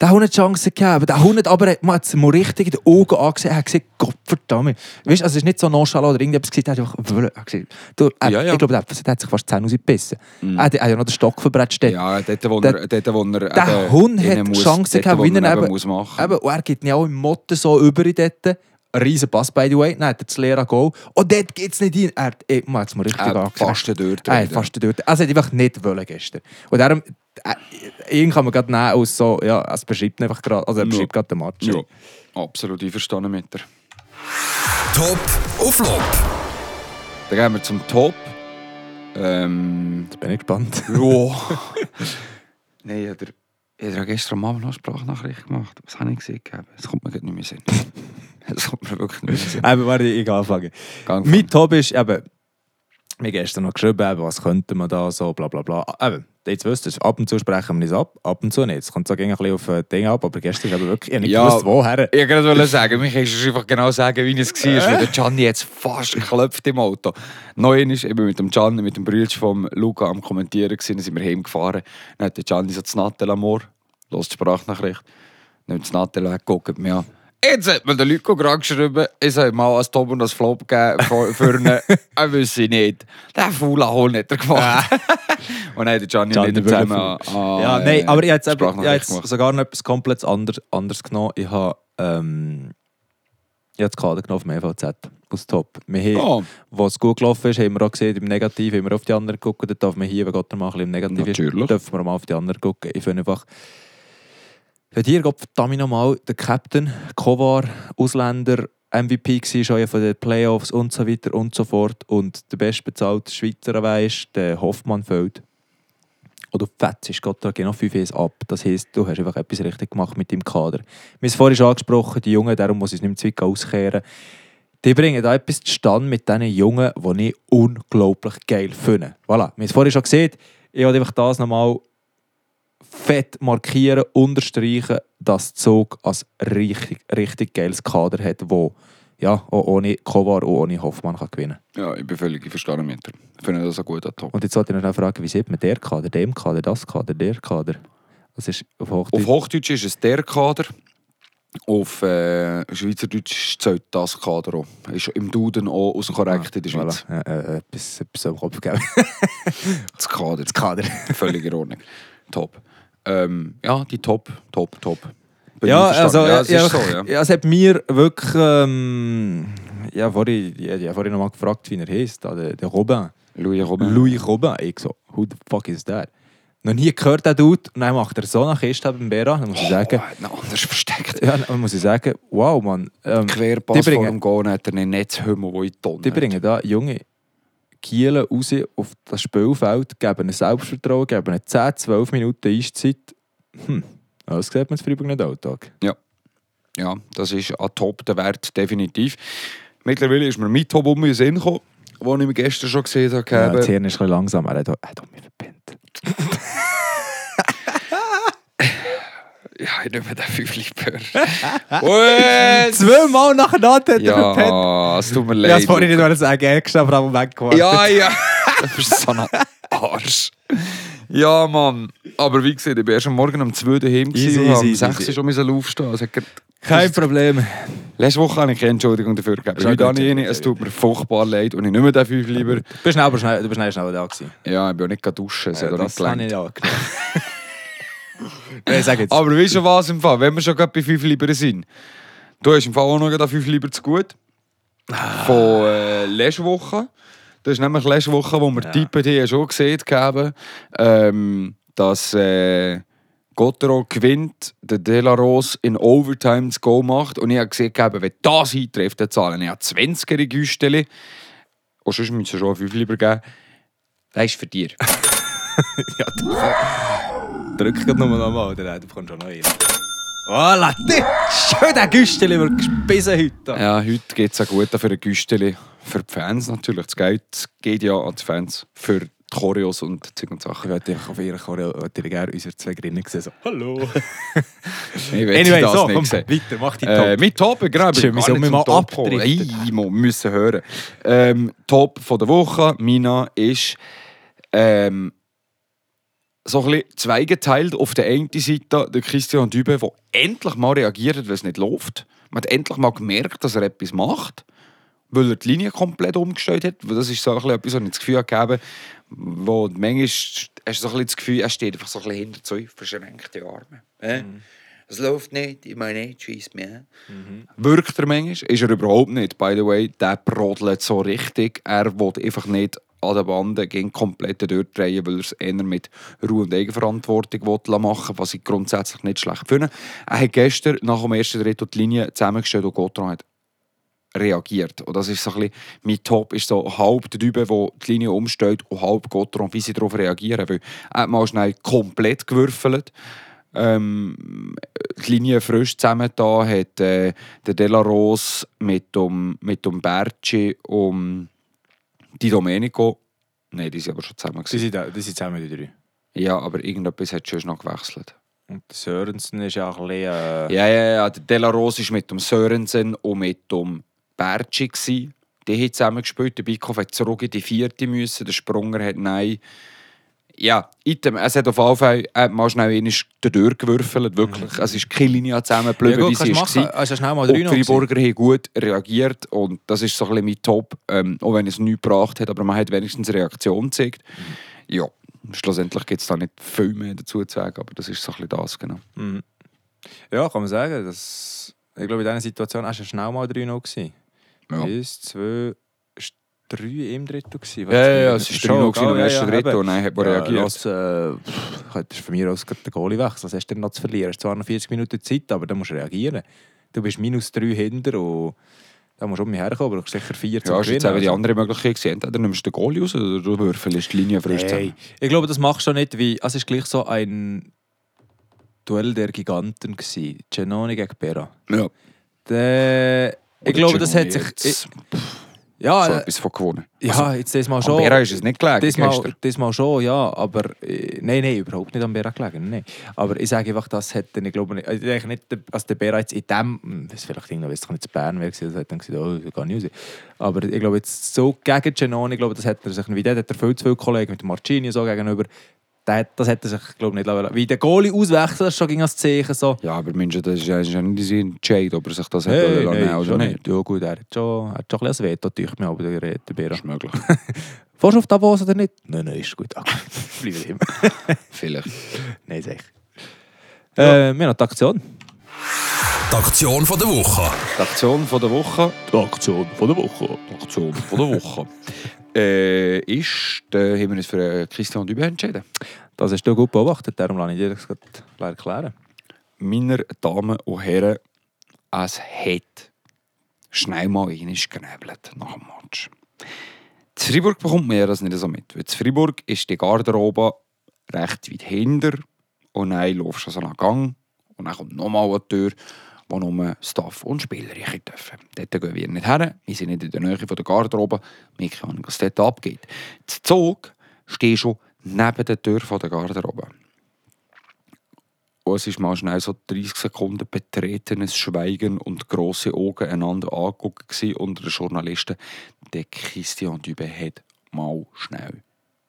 Der hat nicht die Chance gegeben. Der hat nicht, aber er man hat es mal richtig in die Augen angesehen. Er hat gesagt, Gott verdammt. Weißt du, also es ist nicht so nonchalant oder irgendetwas gesagt. Er hat einfach. Er hat gesagt, du, er, Ja, ja. Ich glaube, der, der hat sich fast die Zähne rausgebissen. Mhm. Er, hat, er hat ja noch den Stock verbretscht. dort. Ja, dort, wo Der- er, dort, wo er der Hund hat muss, Chancen dort, gehabt, wie er eben muss machen. Eben, und er gibt ihn auch im Motto so über in dort. Ein riesen Pass, by the way. Dann hat er das leere Goal. Und dort geht es nicht rein. Er hat, ey, man es mir richtig Er hat angesehen. fast Er hat fast dort. Also, er hat einfach nicht wollen gestern. Und darum, äh, ihn kann man gerade nehmen aus so, ja, es beschreibt einfach gerade, also er beschreibt gerade den Match. Ja, absolut einverstanden mit dir. Top auf Flop. Dann gehen wir zum Top. Ähm, Jetzt bin ich gespannt. ja. Nein, ich habe gestern Abend noch eine Sprachnachricht gemacht. Was habe ich gesehen? Es kommt mir gerade nicht mehr in den Sinn. Es kommt mir wirklich nicht Sinn. Eben, warte, ich. Gang Mein Top ist eben, mir gestern noch geschrieben, eben, was könnte man da so, bla bla bla. Eben, jetzt wisst ihr, ab und zu sprechen wir es ab, ab und zu nicht. Es kommt so ein bisschen auf ein Ding ab, aber gestern ist eben wirklich, ich habe nicht Ja. gewusst, woher. Ich wollte gerade sagen, mich kannst du einfach genau sagen, wie es war. Weil der Gianni jetzt fast geklopft im Auto. Neu ist, ich bin mit dem Gianni, mit dem Bruder von Luca am Kommentieren, gewesen, dann sind wir heimgefahren. Dann hat der Gianni so das Nattel am Ohr, los die Sprachnachricht, nimmt das Nattel weg, guckt mir an. Jetzt hat mir der Luca gerade geschrieben, ich soll mal als Top und als Flop geben für, für er wüsste nicht. Der faule Hund hat er gemacht. und dann hat Gianni, Gianni wirklich zusammen an, ja, nein, aber ich habe jetzt, eben- ich jetzt sogar noch etwas komplett anders, anderes genommen. Ich habe, ähm, ich habe das Kader genommen vom EVZ aus Top. Wir haben, Oh, wo es gut gelaufen ist, haben wir auch gesehen, im Negativ haben wir auf die anderen geguckt. Dann darf man hier, wenn Gott mal ein bisschen im Negativ ist, dürfen wir mal auf die anderen gucken. Ich finde einfach, wenn hier Gott verdammt nochmal der Captain, Kovar, Ausländer, MVP war schon von den Playoffs und so weiter und so fort und der bestbezahlte Schweizer weisst, der Hoffmann fällt. Oder fetzt Gott da genau 5 1 ab. Das heisst, du hast einfach etwas richtig gemacht mit deinem Kader. Wir haben es vorhin schon angesprochen, die Jungen, darum muss ich es nicht mehr auskehren. Die bringen da etwas zustande mit diesen Jungen, die ich unglaublich geil finde. Voilà, wir haben es vorhin schon gesehen. Ich wollte einfach das nochmal fett markieren, unterstreichen, dass Zug als richtig, richtig geiles Kader hat, wo ja, auch ohne Kovar und ohne Hoffmann kann gewinnen ja, ich bin völlig einverstanden mit dir. Ich finde das ein guter Top. Und jetzt sollte ich noch fragen, wie sieht man der Kader, dem Kader, das Kader, der Kader? Das ist auf Hochdeutsch. Auf Hochdeutsch ist es der Kader. Auf äh, Schweizerdeutsch zählt das Kader auch. Ist im Duden auch aus dem Korrekt in der Schweiz. Voilà. Äh, äh, etwas, etwas am Kopf geben. Das Kader. Das Kader. Völlig in Ordnung. Top. Ähm, ja, die Top, Top, Top. Bin Ja, also, ja, es ja, so, ja. ja, es hat mir wirklich, ähm, ja, vorhin, ja, ja, vorhin noch mal gefragt, wie er heißt, der, der Robin. Louis Robin. Louis Robin. Ich so, who the fuck is that? Noch nie gehört, der Dude. Und dann macht er so eine Kiste beim Bera. Dann muss ich sagen, Oh, ihn anders versteckt. ja, dann muss ich sagen, wow, Mann. Ähm, Querpass die vor dem Gehen hat er einen Netzhümmel, der in die Tonne Die bringen da junge Kielen raus auf das Spielfeld, geben ihnen Selbstvertrauen, geben ihnen 10, 12 Minuten Eiszeit. Hm, das sieht man in Freiburg nicht Alltag. Ja, das ist an Top der Wert, definitiv. Mittlerweile ist mir Top um den Sinn gekommen, den ich mir gestern schon gesehen habe. Ja, das Ja, Hirn ist ein bisschen langsam, er hat, er hat mich verpennt. ja ich nehme den Fünfli-Bör. What? Zweimal nacheinander hat er verpennt. Ja, es tut mir Ich leid. wollte vorhin nicht sagen, er ist aber am Weg gewartet. Ja, ja. Du bist so ein Arsch. Ja, Mann. Aber wie gesagt, ich war erst am Morgen um 2 daheim Easy, und easy, 6 easy. schon aufstehen. Also, Kein Problem. letzte Woche habe ich keine Entschuldigung dafür gegeben. Heute habe ich Es tut mir furchtbar leid und ich nehme den 5 lieber. Du bist schnell, aber schnell, du bist schnell, schnell da gewesen. Ja, ich bin auch nicht duschen. Nicht das habe ich ja. Nein, sag jetzt. Aber weißt du was im Fall? Wenn wir schon gerade bei 5 lieber sind, du hast im Fall auch noch gerade 5 lieber zu gut. Von äh, letzter Woche. Das ist nämlich letzte Woche, wo wir Ja. tippen, die schon gesehen haben, ähm, dass äh, Gottero gewinnt, der De La Rose in Overtime das Goal macht. Und ich habe gesehen, wenn das eintrifft, dann zahlen ich 20er in Güsteli. Und sonst müssen wir schon 5 lieber geben. Das ist für dich. ja, Drück gerade nochmal nochmal, oder? Du bekommst schon noch einen. Voilà, schön der Güsteli wird gespissen heute. Ja, heute geht es auch gut für ein Güsteli. Für die Fans natürlich. Das Geld geht ja an die Fans. Für die Choreos und Zeug und Ich Sachen. wollte einfach auf ihre Choreo würde ich gerne unsere zwei Grinnen sehen. So, hallo. Ich will Anyway, das so, nicht komm, sehen. weiter, mach die Äh, Top. mit Top, genau. Schön, wir zum mal abdriften. Wir müssen hören. Ähm, Top von der Woche, Mina, ist ähm, so ein bisschen zweigeteilt. Auf der einen Seite der Christian Dübe, der endlich mal reagiert, wenn es nicht läuft. Man hat endlich mal gemerkt, dass er etwas macht, weil er die Linie komplett umgestellt hat. Weil das ist so ein bisschen etwas, was ich das Gefühl habe, wo manchmal hast du so ein bisschen das Gefühl, er steht einfach so ein bisschen hinter zwei verschränkten Armen. Äh? Es läuft nicht, ich meine nicht, schießt mir. Wirkt er manchmal? Ist er überhaupt nicht, by the way. Der brodelt so richtig. Er will einfach nicht an der Bande gegen komplett durchdrehen, weil er es eher mit Ruhe und Eigenverantwortung machen was ich grundsätzlich nicht schlecht finde. Er hat gestern nach dem ersten Drittel die Linie zusammengestellt und Gotron hat reagiert. Und das ist so ein bisschen, mein Top ist so halb der Typ, der die Linie umstellt und halb Gotron, wie sie darauf reagieren. Weil er hat mal schnell komplett gewürfelt. Ähm, die Linie frisch zusammen da hat äh, der De La Rose mit dem, mit dem Berci und die Domenico. Nein, die sind aber schon zusammen. Die sind, die sind zusammen die drei. Ja, aber irgendetwas hat schon noch gewechselt. Und der Sörensen ist ja ein bisschen... Äh, Ja, ja, ja. Der De La Rose war mit dem Sörensen und mit dem Berci. Die haben zusammen gespielt. Der Bikoff hat zurück in die vierte müssen. Der Sprunger hat nein. Ja, item. Es hat auf jeden Fall hat mal schnell einmal durchgewürfelt. Wirklich. Es ist keine Linie zusammengeblieben, ja, gut, wie sie du war. Also schnell mal Und die Freiburger haben gut reagiert und das ist so ein bisschen mein Top, ähm, auch wenn es nichts gebracht hat, aber man hat wenigstens Reaktion gezeigt. Mhm. Ja, schlussendlich gibt es da nicht viel mehr dazu zu sagen, aber das ist so ein bisschen das, genau. Mhm. Ja, kann man sagen. Dass, ich glaube, in dieser Situation war es schnell mal 3-0. gewesen. Ja. Eins, zwei, ist drei im dritten. gewesen. Ja, ja, ja, es war Schon, 3 gewesen im ja, ersten ja, Drittel und dann hat man Ja, reagiert. Äh, das ist für mich aus der Goalie wechseln. Was hast du denn noch zu verlieren? Du hast zwar noch 40 Minuten Zeit, aber dann musst du reagieren. Du bist minus 3 hinter und da musst du um mich herkommen. Du brauchst sicher 4 zum Ja, ist jetzt eben die Also- andere Möglichkeit gewesen. Entweder nimmst du den Goalie raus oder du würfelst die Linie frisch Hey, ich glaube, das machst du nicht wie. Also es ist gleich so ein Duell der Giganten gsi. Genoni gegen Pera. Ja. Der, ich glaube, das hat sich. Ich, ja, so äh, etwas von gewonnen. ja, jetzt das mal Am schon. Bera ist es nicht gelegen Das mal, gestern. das mal schon, ja, aber äh, nein, nein, überhaupt nicht am Bera gelegen. Nein. Aber ich sage einfach, das hätte ich glaube nicht, ich denke nicht, als der Bera jetzt in dem, hm, das ist vielleicht irgendwo, weiß ich nicht, zu Bern wäre, das hätte dann gesagt, oh, das kann nicht raus. Aber ich glaube jetzt so gegen Genoni, ich glaube, das hätte er sich, wie der hat er viel zu viele Kollegen mit dem Marcini so gegenüber, das hätte er sich, glaube ich, nicht lassen. Wie der Goalie auswechseln, das schon ging als Zeichen so. Ja, aber München, das ist ja ja nicht sein Entscheid, ob er sich das Hey, hat nein, nehmen oder nicht. nicht. Ja gut, er hat schon, er hat schon ein bisschen ein Veto, durch mir, aber der, Bera. Das ist möglich. Fährst du auf Davos oder nicht? Nein, nein, ist gut. Okay. Bleibe immer. Vielleicht. Nein, sicher. Äh, wir haben die Aktion. Die Aktion von der Woche. Die Aktion von der Woche. Die Aktion von der Woche. Die Aktion von der Woche. äh, ist, äh, haben wir uns für äh, Christian Dübe entschieden. Das hast du gut beobachtet, darum lasse ich dir das gerade erklären. Meine Damen und Herren, es hat schnell mal einmal genebelt nach dem Match. In Freiburg bekommt man ja das nicht so mit. Weil in Freiburg ist die Garderobe recht weit hinter und dann laufst du so einen Gang und dann kommt nochmal eine Tür, wo nur Staff und Spieler rein dürfen. Dort gehen wir nicht her, wir sind nicht in der Nähe der Garderobe, wir können was dort abgeht. Der Zug steht schon neben der Tür der Garderobe. Und es war mal schnell so 30 Sekunden betretenes Schweigen und grosse Augen einander angeguckt gewesen unter den Journalisten. Der Christian Dübe hat mal schnell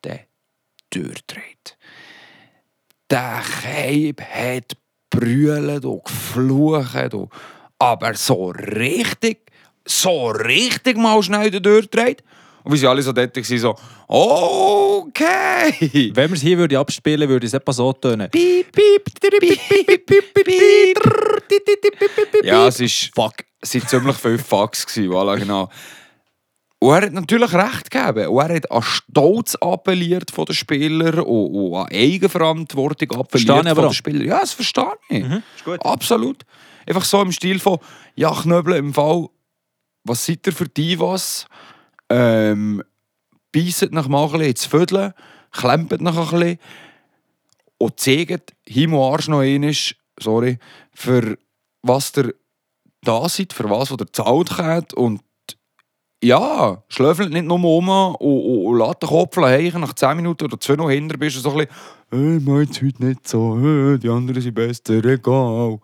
die Tür gedreht. Der Keib hat brüllt und geflucht. Und, aber so richtig, so richtig mal schnell gedreht. Und wir sind alle so dort gewesen, so, okay. Wenn wir es hier würde abspielen würde es etwa so tönen. Piep, piep, piep, piep, piep, piep. Ja, es ist, Fuck. es waren ziemlich viele Fucks. Voilà, genau. Und er hat natürlich recht gegeben. Und er hat an Stolz appelliert von den Spielern und, und an Eigenverantwortung appelliert von den Spielern. Ja, das verstehe ich. ist gut. Absolut. Einfach so im Stil von, ja, Knöbel im Fall, was seid ihr für die was? Ähm, beisset nach mal ein bisschen ins Vödeln, klempet nach ein bisschen und zeigt und Arsch noch einmal, sorry, für was ihr da seid, für was, was ihr gezahlt habt und ja, schlöfelt nicht nur um und, und, und lässt den Kopf heichen. Nach 10 Minuten oder 2 noch hinter bist du so ein bisschen, hey, meint's heute nicht so, hey, die anderen sind besser, egal.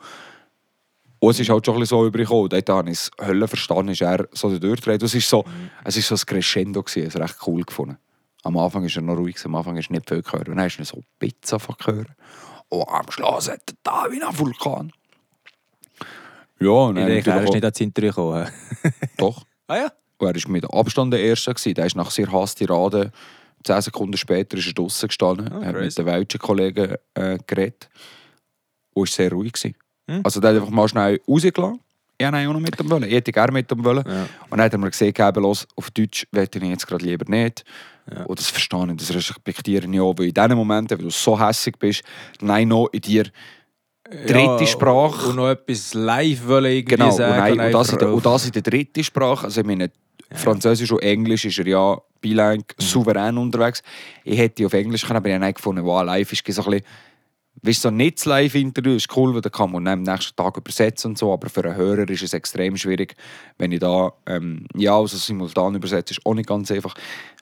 Und es ist halt schon ein bisschen so übergekommen. Dort habe ich es Hölle verstanden, ist er so durchdreht. Es ist so, es ist so ein Crescendo gewesen, es ist recht cool gefunden. Am Anfang ist er noch ruhig, am Anfang ist nicht viel gehört. Und dann ist er so Pizza gehört. Und am Schluss hat er da wie ein Vulkan. Ja, und Ich denke, er ist nicht ans Interview gekommen. Doch. ah ja? Und er war mit Abstand der Erste. Gewesen. Der ist nach sehr hastig Rade, 10 Sekunden später ist er draußen gestanden, Ah, hat mit den welschen Kollegen äh, geredet und war sehr ruhig. Gewesen. Hm. Also der hat einfach mal schnell rausgelassen. Ich wollte ihn auch noch mit ihm wollen. Ich hätte gerne mit ihm wollen. Ja. Und dann hat er mir gesagt, eben, los, auf Deutsch möchte ich jetzt gerade lieber nicht. Ja. Und das verstehe ich, das respektiere ich auch. Weil in diesen Momenten, wenn du so hässlich bist, nein, noch in dir dritte Sprache. Und noch etwas live wollen irgendwie Genau, und, sagen. nein, und, das in der, und das in der dritten Sprache. Also ich meine, Französisch und Englisch ist er ja bilang souverän unterwegs. Ich hätte auf Englisch können, aber ich habe gefunden, wow, live ist so ein bisschen... Weißt du, so nicht das Live-Interview ist cool, weil da kann man am nächsten Tag übersetzen und so, aber für einen Hörer ist es extrem schwierig, wenn ich da ähm, ja, also simultan übersetze, ist auch nicht ganz einfach.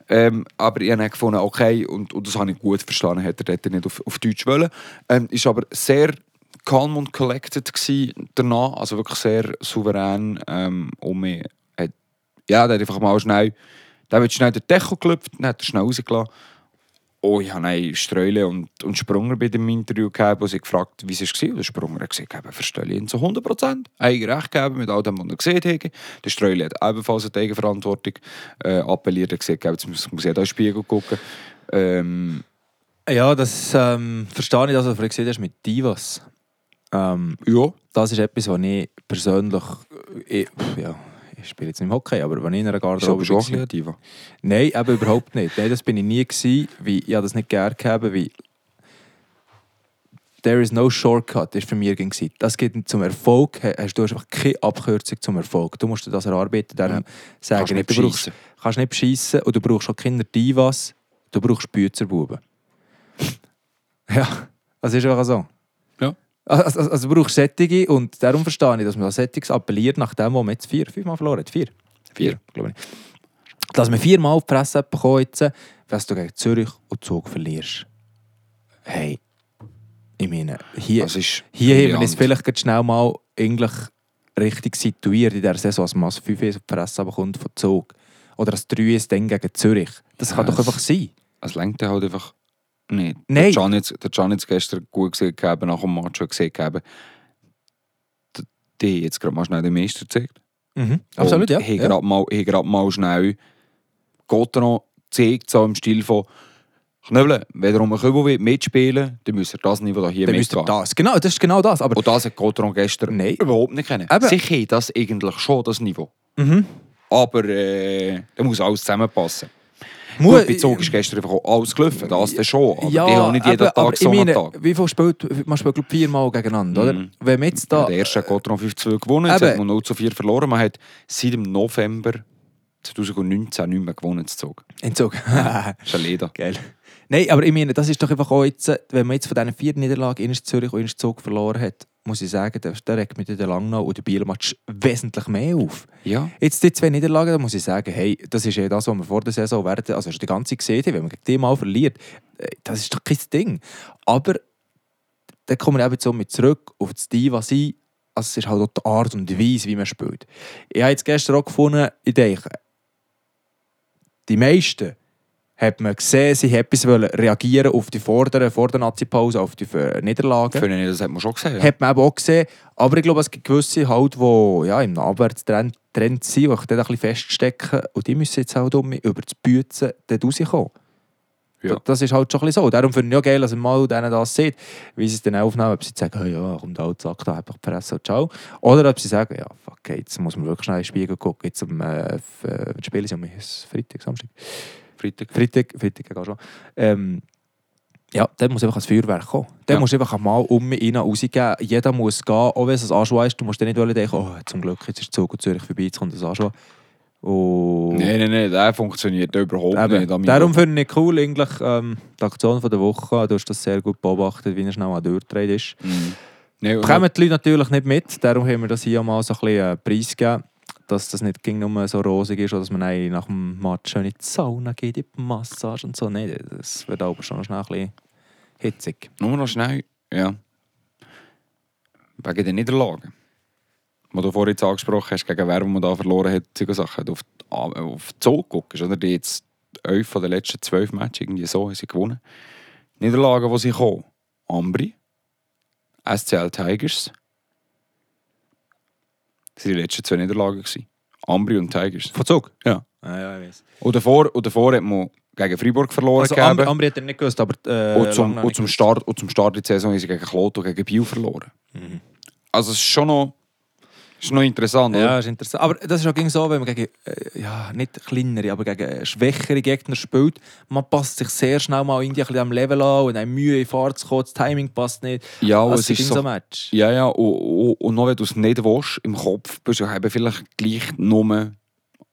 Ähm, aber ich habe gefunden, okay, und, und das habe ich gut verstanden, hätte er dort nicht auf, auf Deutsch wollen. Ähm, ist aber sehr calm und collected gewesen danach, also wirklich sehr souverän ähm, um mich. Ja, der hat einfach mal schnell, der wird schnell den Deckel geklopft, dann hat er schnell rausgelassen. Oh, ich habe Streule und, und Sprunger bei dem Interview gehabt, wo sie gefragt wie es war. Und der Sprunger hat gesagt, eben, verstehe ich ihn zu 100%. Eigen Recht gegeben mit all dem, was er gesehen hat. Der Streule hat ebenfalls eine Eigenverantwortung äh, appelliert. Er hat gesagt, jetzt muss, muss jeder in den Spiegel gucken. Ähm, Ja, das ähm, verstehe ich, das, was du gesehen hast mit Divas. Ähm, ja, das ist etwas, was ich persönlich. äh, Ich, ja, ich spiele jetzt nicht im Hockey, aber wenn ich in einer ist aber Garderobe schon war- Diva. Nein, eben überhaupt nicht. Nein, das bin ich nie gewesen, weil ich habe das nicht gerne gehabt, weil there is no shortcut, ist für mich gewesen. Das geht zum Erfolg. Hast du hast einfach keine Abkürzung zum Erfolg. Du musst dir das erarbeiten. Darum Ja. sagen Kannst nicht du brauchst, kannst nicht beschissen und du brauchst auch keine Divas. Du brauchst Büzerbuben. ja, das ist einfach so. Also, also, also du brauchst Sättige und darum verstehe ich, dass man an Sättiges appelliert, nachdem wo man jetzt vier, fünfmal verloren hat. Vier? Vier. glaube ich. Dass man viermal auf die Presse hat bekommen jetzt, dass du gegen Zürich und Zug verlierst. Hey, ich meine, hier, ist hier haben wir uns vielleicht schnell mal eigentlich richtig situiert in dieser Saison, dass man als 5 auf die Presse bekommt von Zug. Oder als 3 dann gegen Zürich. Das kann Ja, doch einfach sein. Es lenkt halt einfach nicht. Nein. Der Can jetzt, der Can jetzt gestern gut gesehen gehabt, nach dem Match schon gesehen d- die haben jetzt gerade mal schnell den Meister gezeigt. Mhm. Absolut, ja. Haben ja. gerade mal, haben schnell Gotteron gezeigt, so im Stil von Knöbeln, wenn ihr um einen Kübel wollt mitspielen dann müsst ihr das Niveau da hier Dann mitgehen. das. Genau, das ist genau das. Aber Und das hat Cotron gestern Nein. überhaupt nicht kennen. Eben. Sie haben das eigentlich schon, das Niveau. Mhm. Aber äh, da muss alles zusammenpassen. Mu- Gut, bei Zug ist gestern einfach alles gelaufen, das dann schon. Aber die haben nicht jeden aber Tag so ich einen meine, Tag. Wie viel spielt, man spielt glaube viermal gegeneinander, oder? Mhm. Wenn wir jetzt Ja, da... der erste hat Cotron 5-2 gewonnen, jetzt Eben. hat man 0 zu 4 verloren. Man hat seit dem November 2019 nicht mehr gewonnen zu Zug. Entzug. Das ist ein Leder. Geil. Nein, aber ich meine, das ist doch einfach auch jetzt, wenn man jetzt von diesen vier Niederlagen in Zürich und in Zug verloren hat, muss ich sagen, der, der regt mich der Langnau und der Bielmatch wesentlich mehr auf. Ja. Jetzt die zwei Niederlagen, da muss ich sagen, hey, das ist ja das, was wir vor der Saison werden, also schon die ganze gesehen wenn man gegen die mal verliert, äh, das ist doch kein Ding. Aber dann kommen wir eben so mit zurück auf das Diva sein, also es ist halt auch die Art und Weise, wie man spielt. Ich habe jetzt gestern auch gefunden, ich denke, die meisten hat man gesehen, sie haben etwas reagieren auf die vorderen, vor der Nazi-Pause, auf die äh, Niederlagen. Finde ich, das hat man schon gesehen. Ja. Hat man eben auch gesehen. Aber ich glaube, es gibt gewisse halt, die ja, im Abwärtstrend Trend sind, die sich dort ein bisschen feststecken. Und die müssen jetzt halt um über das Büzen dort rauskommen. Ja. Das ist halt schon ein bisschen so. Darum finde ich auch geil, dass man mal denen das sieht, wie sie es dann aufnehmen. Ob sie sagen, oh ja, kommt halt, Sack da, einfach Presse und ciao. Oder ob sie sagen, ja, fuck, jetzt muss man wirklich schnell in den Spiegel gucken. Jetzt am äh, f- äh, das Spiel ist ja Freitag, Samstag. Freitag. Freitag, Freitag geht schon. Ähm, ja, dann muss einfach ein Feuerwerk kommen. Dann Ja. musst du einfach mal um mich rein rausgeben. Jeder muss gehen, auch wenn es ein Anschwung ist. Du musst dann nicht denken, oh, zum Glück, jetzt ist Zug und Zürich vorbei, jetzt kommt ein Anschwung. Und Nein, nein, nein, der funktioniert überhaupt Eben, nicht. Darum finde ich cool, eigentlich, ähm, die Aktion von der Woche. Du hast das sehr gut beobachtet, wie er schnell an der Durchdreht ist. Mhm. Und- Kommen die Leute natürlich nicht mit, darum haben wir das hier mal so ein bisschen äh, preisgegeben, dass das nicht ging nur so rosig ist oder dass man nach dem Match schön in die Sauna geht, in die Massage und so. Nein, das wird aber schon schnell ein bisschen hitzig. Nur noch schnell, ja. Wegen der Niederlagen. Was du vorhin angesprochen hast, gegen wer man da verloren hat, solche Sachen. Auf die, auf die Zug guckst, oder? Die jetzt elf von den letzten zwölf Matches irgendwie so haben sie gewonnen. Niederlagen, die sie kommen. Ambri, SCL Tigers. Das waren die letzten zwei Niederlagen. gewesen. Ambri und Tigers. Von Zug? Ja. Ah, ja, ich weiß. Und davor, und davor hat man gegen Freiburg verloren. Also. Ambri, Ambri hat er nicht gewusst, aber äh, Und zum, und, zum. Start, und zum Start der Saison haben sie gegen Kloto und gegen Biel verloren. Mhm. Also es ist schon noch, ist noch interessant, Ja, oder? ist interessant. Aber das ist auch gegen so, wenn man gegen, äh, ja, nicht kleinere, aber gegen schwächere Gegner spielt, man passt sich sehr schnell mal irgendwie ein bisschen am Level an und dann Mühe in Fahrt zu kommen, das Timing passt nicht. Ja, Also es ist so so... Match. Ja, ja, und, und, und noch wenn du es nicht willst, im Kopf bist du eben vielleicht gleich nur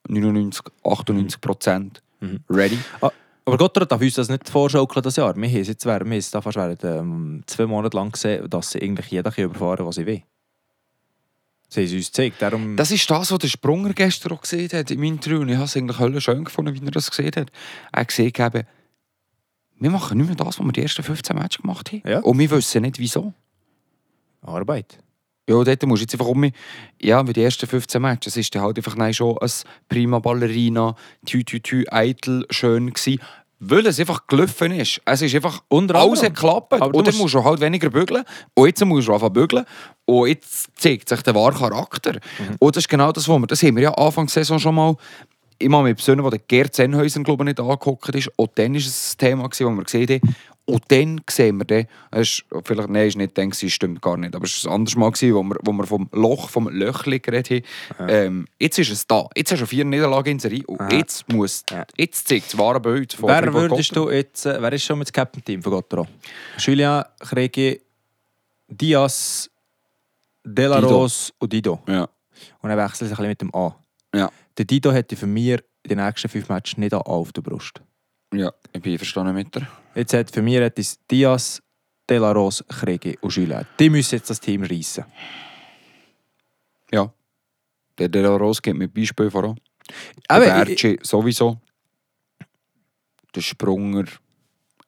99, 98 Prozent Mhm. ready. Aber Gotthard darf uns das nicht vorschaukeln, das Jahr. Wir haben es jetzt während, wir haben es fast während ähm, zwei Monaten lang gesehen, dass sie eigentlich jeder überfahren kann, was sie will. Sie haben es uns gezeigt. Darum, Das ist das, was der Sprunger gestern auch gesehen hat im Interview. Und ich habe es eigentlich hölle schön gefunden, wie er das gesehen hat. Er hat gesehen, eben, wir machen nicht mehr das, was wir die ersten 15 Matches gemacht haben. Ja. Und wir wissen nicht, wieso. Arbeit. Ja, dort musst du jetzt einfach um mich. Ja, wie die ersten 15 Matches. Es ist dann halt einfach nein, schon ein prima Ballerina, tü tü tü, eitel, schön gewesen. Weil es einfach gelaufen ist. Es ist einfach Unter alles hat geklappt. Dann musst- musst du halt weniger bügeln. Und jetzt musst du anfangen bügeln. Und jetzt zeigt sich der wahre Charakter. Mhm. Und das ist genau das, was wir, das haben wir ja Anfang der Saison schon mal immer mit Personen, wo der Gerd Sennhäuser glaube ich, nicht angeguckt ist. Und dann war es ein Thema, gewesen, wo wir gesehen haben, und dann sehen wir den, es ist, vielleicht, nein, es war nicht dann, gewesen, stimmt gar nicht, aber es war ein anderes Mal, gewesen, wo wir, wo wir vom Loch, vom Löchli geredet haben. Ähm, jetzt ist es da. Jetzt hast du vier Niederlagen in Serie und Aha. jetzt muss, Ja. jetzt zeigt das wahre Bild von Wer würdest du jetzt, äh, wer ist schon mit dem Captain-Team von Gottero? Julien, Kregi, Diaz, Delaros und Dido. Ja. Und dann wechselt es ein bisschen mit dem A. Ja. Der Dido hätte für mich den nächsten fünf Matches nicht an A auf der Brust. ja, ich bin verstanden mit dir. Jetzt hat für mich hat es Diaz, Delaros, Kregi und Julien. Die müssen jetzt das Team reissen. Ja. Der De La Rose geht mit Beispiel voran. Aber der Bertschi sowieso. Der Sprunger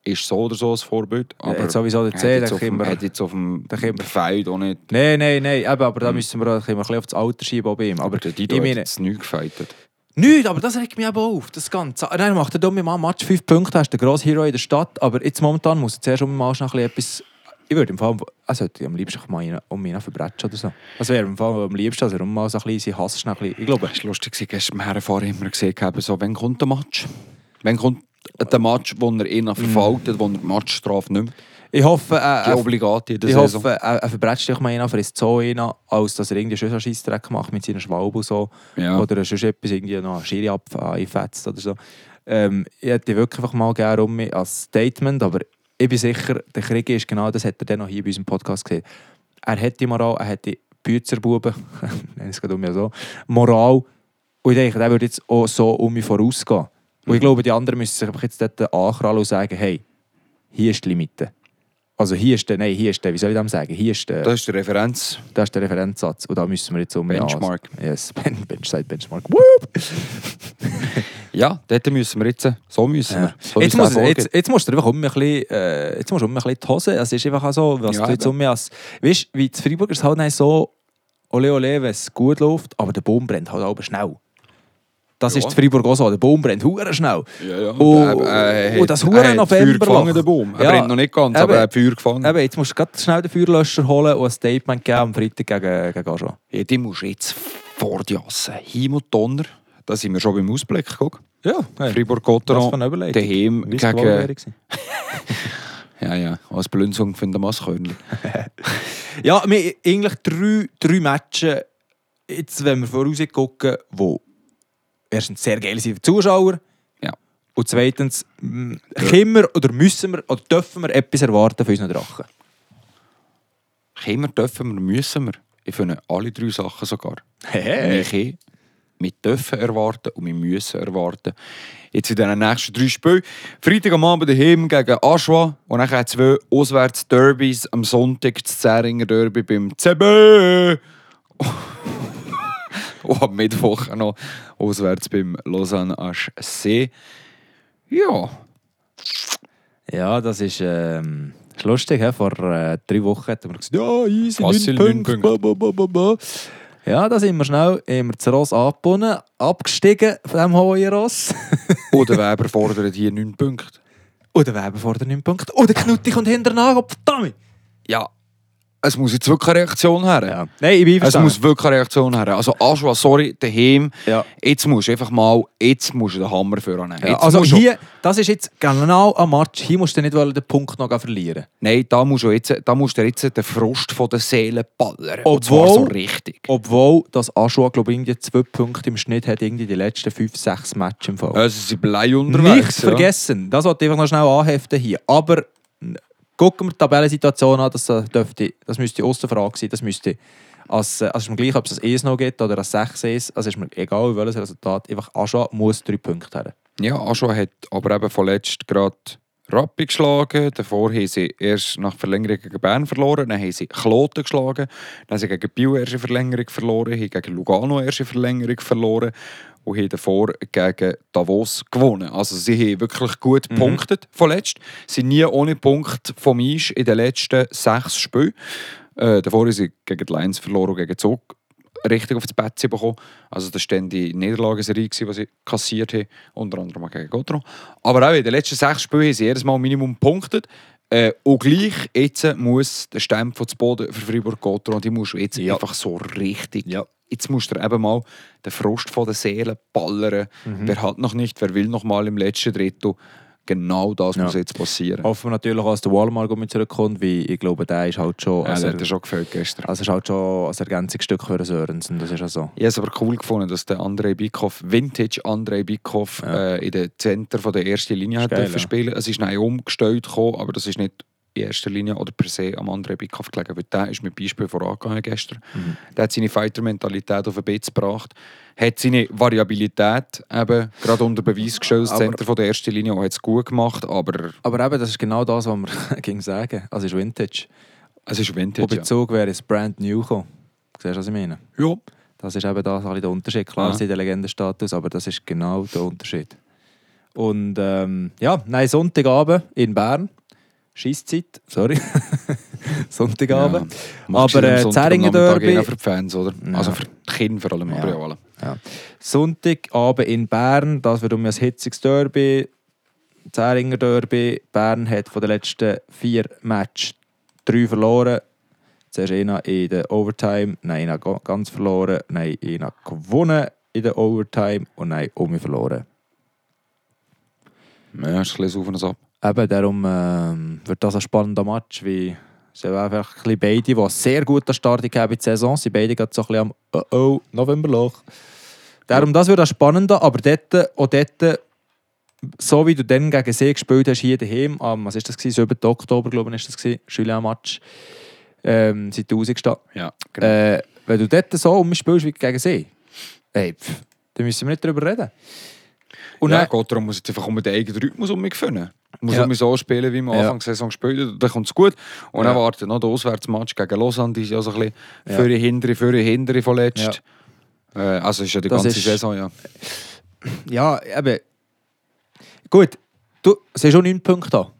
ist so oder so ein Vorbild. Aber hat sowieso der er C, hat wir- hat jetzt auf dem Feld auch nicht. Nein, nein, nein, eben, aber da müssen wir, wir ein bisschen auf das Alter schieben bei ihm. Aber Der Dido ich hat meine, jetzt nichts gefeitet. Nichts, aber das regt mich eben auf, das Ganze. Nein, macht der dumme Mann Match 5 Punkte, hast den grossen Hero in der Stadt, aber jetzt momentan muss er zuerst um mal bisschen etwas... Ich würde im Fall... Also am liebsten mal ihn- um ihn verbrechen oder so. Das wäre im Fall am liebsten, also um mal so ein bisschen seinen Hass schnell. Ich glaube... Es war lustig, gestern beim Herfahren immer gesehen, so, wann kommt der Match? Wann kommt der Match, wo er ihn verfolgt, wo er die Matchstrafe nimmt. Ich hoffe, Die äh, obligate der ich Saison. hoffe, er, er verbrecht sich mal einen, aber ist so einen, als dass er irgendwie schon einen Scheissdreck macht mit seiner Schwalbe so. Ja. Oder sonst etwas irgendwie noch eine Schiri einfetzt oder so. Ähm, ich hätte wirklich einfach mal gerne um mich als Statement, aber ich bin sicher, der Krieg ist genau das, hat er dann noch hier bei unserem Podcast gesehen. Er hätte Moral, er hätte Büzerbuben, nenne ich es gerade um ja so, Moral. Und ich denke, der würde jetzt auch so um mich vorausgehen. Und ich glaube, die anderen müssen sich jetzt dort ankrallen und sagen, hey, hier ist die Limite. Also hier ist der, nein, hier ist der, wie soll ich das sagen, hier ist der, Das ist die Referenz. das ist der Referenzsatz. Und da müssen wir jetzt um Benchmark. Yes, Ben, Bench, seit Benchmark. Ja, dort müssen wir jetzt. So müssen wir. So jetzt, es muss, jetzt, jetzt musst du einfach um ein bisschen, äh, jetzt musst du um ein bisschen die Hose. Es ist einfach auch so, was Ja, du jetzt eben. um mich als, weißt, wie die Freiburgers halt nicht so, ole ole, wenn es gut läuft, aber der Baum brennt halt auch schnell. Das Ja. ist die Freiburg auch so, der Baum brennt hure schnell. Ja, ja. Und, Äh, äh, das hure hat November. Feuer gefangen, der Baum. Er Ja, brennt noch nicht ganz, aber er hat Feuer gefangen. Eben, jetzt musst du gerade schnell den Feuerlöscher holen und ein Statement geben am Freitag gegen, gegen Aschua. Ja, die musst du jetzt vor die Asse. Himmel und Donner. Da sind wir schon beim Ausblick. Guck. Ja, hey, Fribourg was für Gotteron. eine Überleitung. Daheim gegen. Ja, ja. Als Blünzung von der Masskörnchen. Ja, wir haben eigentlich drei, drei Matches, jetzt, wenn wir vorausgucken, die erstens sehr geil sind für die Zuschauer Ja. und zweitens können wir oder müssen wir oder dürfen wir etwas erwarten von unseren Drachen. Können wir, dürfen wir, müssen wir. Ich finde alle drei Sachen sogar. Hey. Wir können, wir dürfen erwarten und wir müssen erwarten. Jetzt in den nächsten drei Spielen. Freitag am Abend daheim gegen Aschwa und dann zwei Auswärts-Derbys am Sonntag das Zähringer Derby beim CB. und am Mittwoch noch auswärts beim Lausanne HC. Ja, Ja, das ist, ähm, ist lustig. He? Vor äh, drei Wochen hatten wir gesagt, ja, easy, Fácil, 9 neun Punkte. Punkte. Bla, bla, bla. Ja, da sind wir schnell wir das Ross angebunden, abgestiegen von diesem hohen Ross. oder Weber fordert hier 9 Punkte. Und der Weber vor den 9 Punkten. Und der Knutti kommt hinterher, oh, verdammt! Ja, es muss jetzt wirklich eine Reaktion her. Ja. Nein, ich bin Es muss wirklich eine Reaktion her. Also Aschwa, sorry, daheim. Ja. Jetzt musst du einfach mal, jetzt musst du den Hammer für annehmen. Ja, also hier, das ist jetzt genau am Match, hier musst du nicht den Punkt noch verlieren. Nein, da musst du jetzt, da musst du jetzt den Frust von der Seele ballern. Obwohl- zwar so richtig. Obwohl das Aschua, glaube ich, irgendwie zwei Punkte im Schnitt hat, irgendwie die letzten fünf, sechs Matches im Fall. Also sie bleiben unterwegs. Nicht vergessen, das wollte ich einfach noch schnell anheften hier. Aber gucken wir die Tabellensituation an, das, äh, dürfte, das müsste Osterfrage sein, das müsste als, äh, also ist mir gleich, ob es ein 1 noch gibt oder ein 6 ist, also ist mir egal, welches Resultat, einfach Aschua muss drei Punkte haben. Ja, Aschwa hat aber eben vorletzt gerade Rappi geschlagen. Davor haben sie erst nach Verlängerung gegen Bern verloren. Dann haben sie Kloten geschlagen. Dann haben sie gegen Biel erste Verlängerung verloren. Haben gegen Lugano erste Verlängerung verloren. Und haben davor gegen Davos gewonnen. Also sie haben wirklich gut Mhm. gepunktet vorletzt. Sie sind nie ohne Punkt vom Eis in den letzten sechs Spielen. Äh, davor haben sie gegen die Lions verloren und gegen Zug richtig auf das Bett bekommen. Also das war dann die Niederlagenserie, die sie kassiert haben, unter anderem gegen Gotro. Aber auch in den letzten sechs Spielen haben sie jedes Mal Minimum gepunktet. Äh, und gleich jetzt muss der Stempel zu Boden für Freiburg Gotro und die musst du jetzt Ja. einfach so richtig... Ja. Jetzt musst du eben mal den Frust von der Seele ballern. Mhm. Wer hat noch nicht, wer will noch mal im letzten Drittel. Genau das Ja. muss jetzt passieren. Hoffen wir natürlich auch, dass der Walmart mit zurückkommt, weil ich glaube, der ist halt schon, Ja, das hat er schon gefällt gestern. also ist halt schon ein Ergänzungsstück für den Sörensen, das ist ja so. Ich habe es aber cool gefunden, dass der Andrei Bikov, Vintage Andrei Bikov, Ja. äh, in den Center von der ersten Linie hat geil, dürfen ja. spielen. Es ist dann umgestellt gekommen, aber das ist nicht in erster Linie oder per se am Andrei Bikov gelegen, weil der ist mit Beispiel vorangegangen gestern. Mhm. Der hat seine Fighter-Mentalität auf den Bitz gebracht, hat seine Variabilität eben gerade unter Beweis gestellt, das Aber- Center von der ersten Linie, hat es gut gemacht, aber Aber eben, das ist genau das, was wir gegen sagen. Also es ist Vintage. es ist Vintage. Ja. Bezug wäre es brand new gekommen. Siehst du, was ich meine? ja. Das ist eben das, der Unterschied. Klar, Ja. ist der Legendenstatus, aber das ist genau der Unterschied. Und ähm, ja, nein, Sonntagabend in Bern. Schießzeit, sorry. Sonntagabend. Du Aber, äh, Nachmittag Derby- für die Fans, oder? Ja. Also für die Kinder vor allem, aber Ja. ja alle. Ja. Sonntagabend in Bern, das wird um ein hitziges Derby. Zähringer Derby. Bern hat von den letzten vier Matches drei verloren. Zuerst einer in der Overtime, nein, einer ga- ganz verloren, nein, einer gewonnen in der Overtime und nein, um verloren. Ja, ist ein bisschen auf und ab. Eben, darum ähm, wird das ein spannender Match, wie sind einfach ein bisschen beide, die sehr guten Start gegeben in die Saison, sie beide gerade so ein bisschen am oh, oh Novemberloch. Darum, das wird auch spannender, aber dort, auch dort, so wie du dann gegen sie gespielt hast, hier daheim, am, was ist das gewesen, 7. Oktober, glaube ich, ist das gewesen, Julien-Match, ähm, sind du rausgestanden. Ja, genau. Äh, wenn du dort so umspielst wie gegen sie, ey, pff, dann müssen wir nicht darüber reden. Und ja, dann, geht darum, muss jetzt einfach um den eigenen Rhythmus um mich finden. Muss Ja. so spielen, wie man Ja. Anfang der Saison gespielt hat, dann kommt es gut. Und Ja. dann wartet noch der Auswärtsmatch gegen Lausanne, die ist ja so ein bisschen Ja. für die Hintere, für die Hintere von letzt. Äh, also ist ja die Das ganze ist- Saison, ja. ja, eben, gut, du, sind schon 9 Punkte da.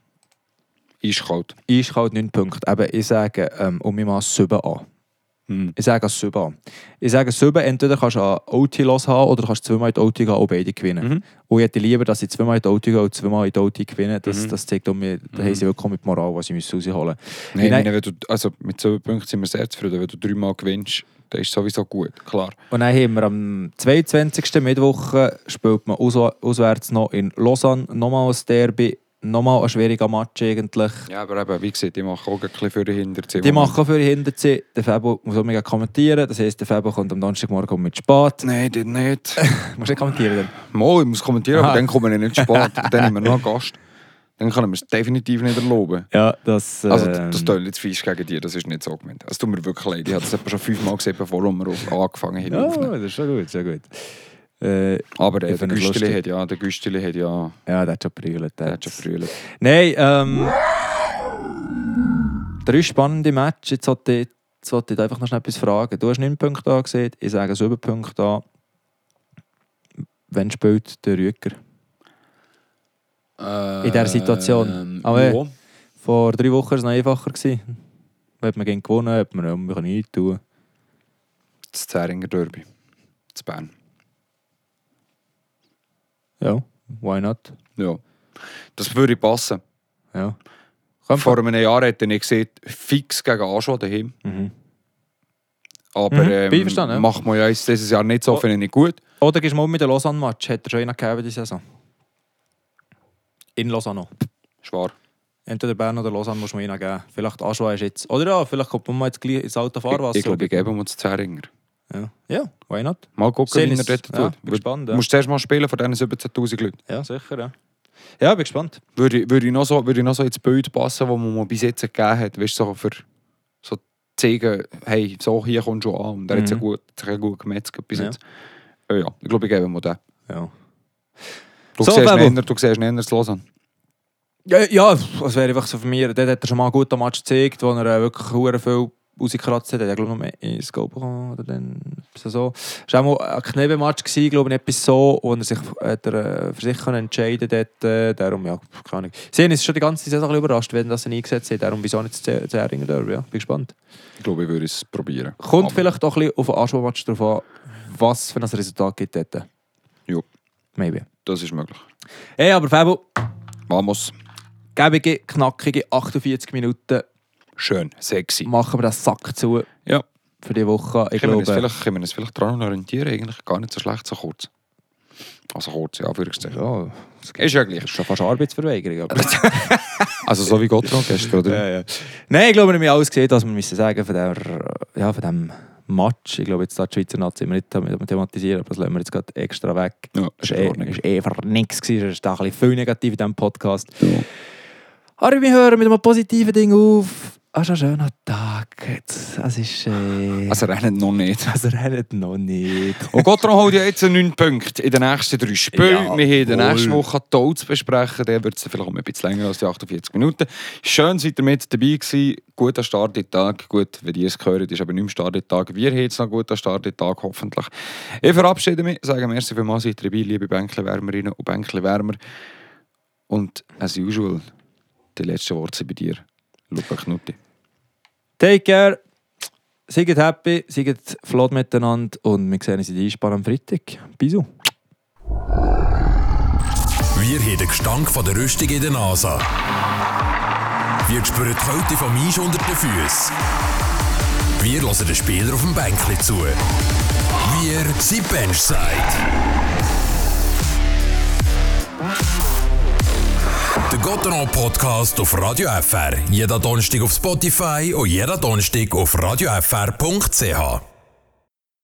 Ist kalt. Eiskalt 9 Punkte. Eben, ich sage ähm, um mich mal 7 an. Hm. Ich sage als 7 an. Ich sage 7, entweder kannst du an OT los haben oder kannst zweimal in die OT gehen und beide gewinnen. Mhm. Und ich hätte lieber, dass sie zweimal in die OT gehen und zweimal in die OT gewinnen. Das, Mhm. das zeigt auch mir, da haben sie wirklich mit Moral, was sie rausholen müssen. Nein, Nein. Wenn du, also mit so Punkten sind wir sehr zufrieden. Wenn du dreimal gewinnst, dann ist sowieso gut, klar. Und dann haben wir am 22. Mittwoch äh, spielt man aus, auswärts noch in Lausanne nochmal ein Derby. Nochmal ein schwieriger Match eigentlich. Ja, aber eben, wie gesagt, die machen auch ein bisschen für den Hinterziehen. Die machen auch für die Hinterziehung. Der Fabo muss auch mega kommentieren. Das heisst, der Fabo kommt am Donnerstagmorgen mit Spät. Nein, das nicht. Musst du nicht kommentieren? Dann? Mal, ich muss kommentieren, aber Aha. dann kommen wir nicht spät. Und dann haben wir noch einen Gast. Dann können wir es definitiv nicht erlauben. Ja, das. Also, ähm, das tönt jetzt fies gegen dich, das ist nicht so gemeint. Es tut mir wirklich leid. Ich habe das schon fünfmal gesehen, bevor wir auf, angefangen haben. Ja, aufzunehmen. das ist schon gut, sehr gut. Äh, Aber äh, der Güsteli hat ja, der Güsteli hat ja, ja, der hat schon brüllt. der hat schon brüllt. Nein, ähm. Drei spannende Matches. Jetzt sollte ich, jetzt wollte ich einfach noch schnell etwas fragen. Du hast 9 Punkte angesehen, ich sage 7 Punkte an. Wann spielt der Rüger? In dieser Situation. Aber- ja. Vor drei Wochen war es noch einfacher. Gewesen. Hat man gegen gewonnen, hat man, man kann nichts tun. Das Zähringer Derby. Das Bern. Ja, why not? Ja. Das würde passen. Ja. Kommt Vor einem Jahr hätte ich gesehen, fix gegen Aschua daheim. Mhm. Aber Mhm, ähm, macht man ja jetzt dieses Jahr nicht so, Oh. finde ich nicht gut. Oder gehst du mal mit dem Lausanne-Match? Hat er schon einen gegeben diese Saison? In Lausanne. Schwar. Entweder Bern oder Lausanne muss man einen geben. Vielleicht Aschua ist jetzt. Oder ja, vielleicht kommt man mal jetzt gleich ins alte Fahrwasser. Ich, ich glaube, ich gebe ihm das Zähringer. ja. ja, why not? Mal gucken, wie er dort ja, tut. bin gespannt, Du ja. musst zuerst mal spielen von diesen 17'000 Leuten. Ja, sicher, ja. Ja, bin gespannt. Würde, ich- würde, ich noch so, würde ich noch so ins Bild passen, das man bis jetzt gegeben hat. Weißt du, so für so zeigen, hey, so hier kommt schon an. Und er hat sich Mhm. gut, sich gut gemetzelt bis Ja. jetzt. Ja, ja, ich glaube, ich gebe ihm den. Ja. Du So, siehst Fabo. ihn eher- du siehst eher zu hören. Ja, ja, das wäre einfach so von mir. Dort hat er schon mal einen guten Match gezeigt, wo er äh, wirklich hure viel rausgekratzt hat. Er hat, glaube ich, noch mehr ins Goal bekommen. Oder dann so. Es war auch mal ein Knebematch, glaube ich, etwas so, wo er sich hat er, äh, für sich entscheiden konnte. Äh, darum, ja, keine Ahnung. Sie haben uns schon die ganze Saison ein bisschen überrascht, wenn das eingesetzt hat. Darum, wieso nicht das Zähringer Derby? Ja, bin gespannt. Ich glaube, ich würde es probieren. Kommt Aber- vielleicht auch ein bisschen auf den Anschwung-Match drauf an, was für ein Resultat gibt dort. Jo. Maybe. Das ist möglich. Hey, aber Fabo, Vamos. gebige, knackige 48 Minuten Schön, sexy. machen wir den Sack zu Ja. für die Woche. Ich können, wir uns glaube, vielleicht, können wir uns vielleicht daran orientieren? Eigentlich gar nicht so schlecht, so kurz. Also kurz, ja, Anführungszeichen. ja, Ist ja gleich. das ist schon fast Arbeitsverweigerung. Aber Also so wie Gotthard gestern, oder? ja, ja. Nein, ich glaube, wir haben alles gesehen, was wir müssen sagen von, der, ja, von dem Match. Ich glaube, jetzt da die Schweizer Nazi immer nicht them- thematisieren, aber das lassen wir jetzt gerade extra weg. Ja, Das war eh, ist eh nichts. Es ist da ein bisschen viel negativ in diesem Podcast. Aber wir hören mit einem positiven Ding auf. Ah, schon ein schöner Tag. Jetzt, Es ist... Äh, Also rennen noch nicht. also, hat noch nicht. Und Gotthard holt ja jetzt 9 Punkte in den nächsten drei Spielen. Ja, wir haben in der nächsten Woche Tod zu besprechen. Der wird es vielleicht ein bisschen länger als die 48 Minuten. Schön, seid ihr mit dabei gewesen. Guter Start in Tag. Gut, wenn ihr es gehört, ist aber nicht mehr Start in Tag. Wir haben jetzt noch einen guten Start in Tag, hoffentlich. Ich verabschiede mich, sage merci vielmals, seid ihr dabei, liebe Bänkle-Wärmerinnen und Bänkle-Wärmer. Und as usual, die letzten Worte bei dir, Luca Knutti. Take care. Seid happy, seid flott miteinander und wir sehen uns in der am Freitag. Bisous. Wir haben den Gestank von der Rüstung in der Nase. Wir spüren die Kälte vom Eis unter den Füßen. Wir hören den Spieler auf dem Bänkli zu. Wir sind Benchside. Gotteron Podcast auf Radio FR. Jeder Donnerstag auf Spotify und jeder Donnerstag auf radiofr.ch.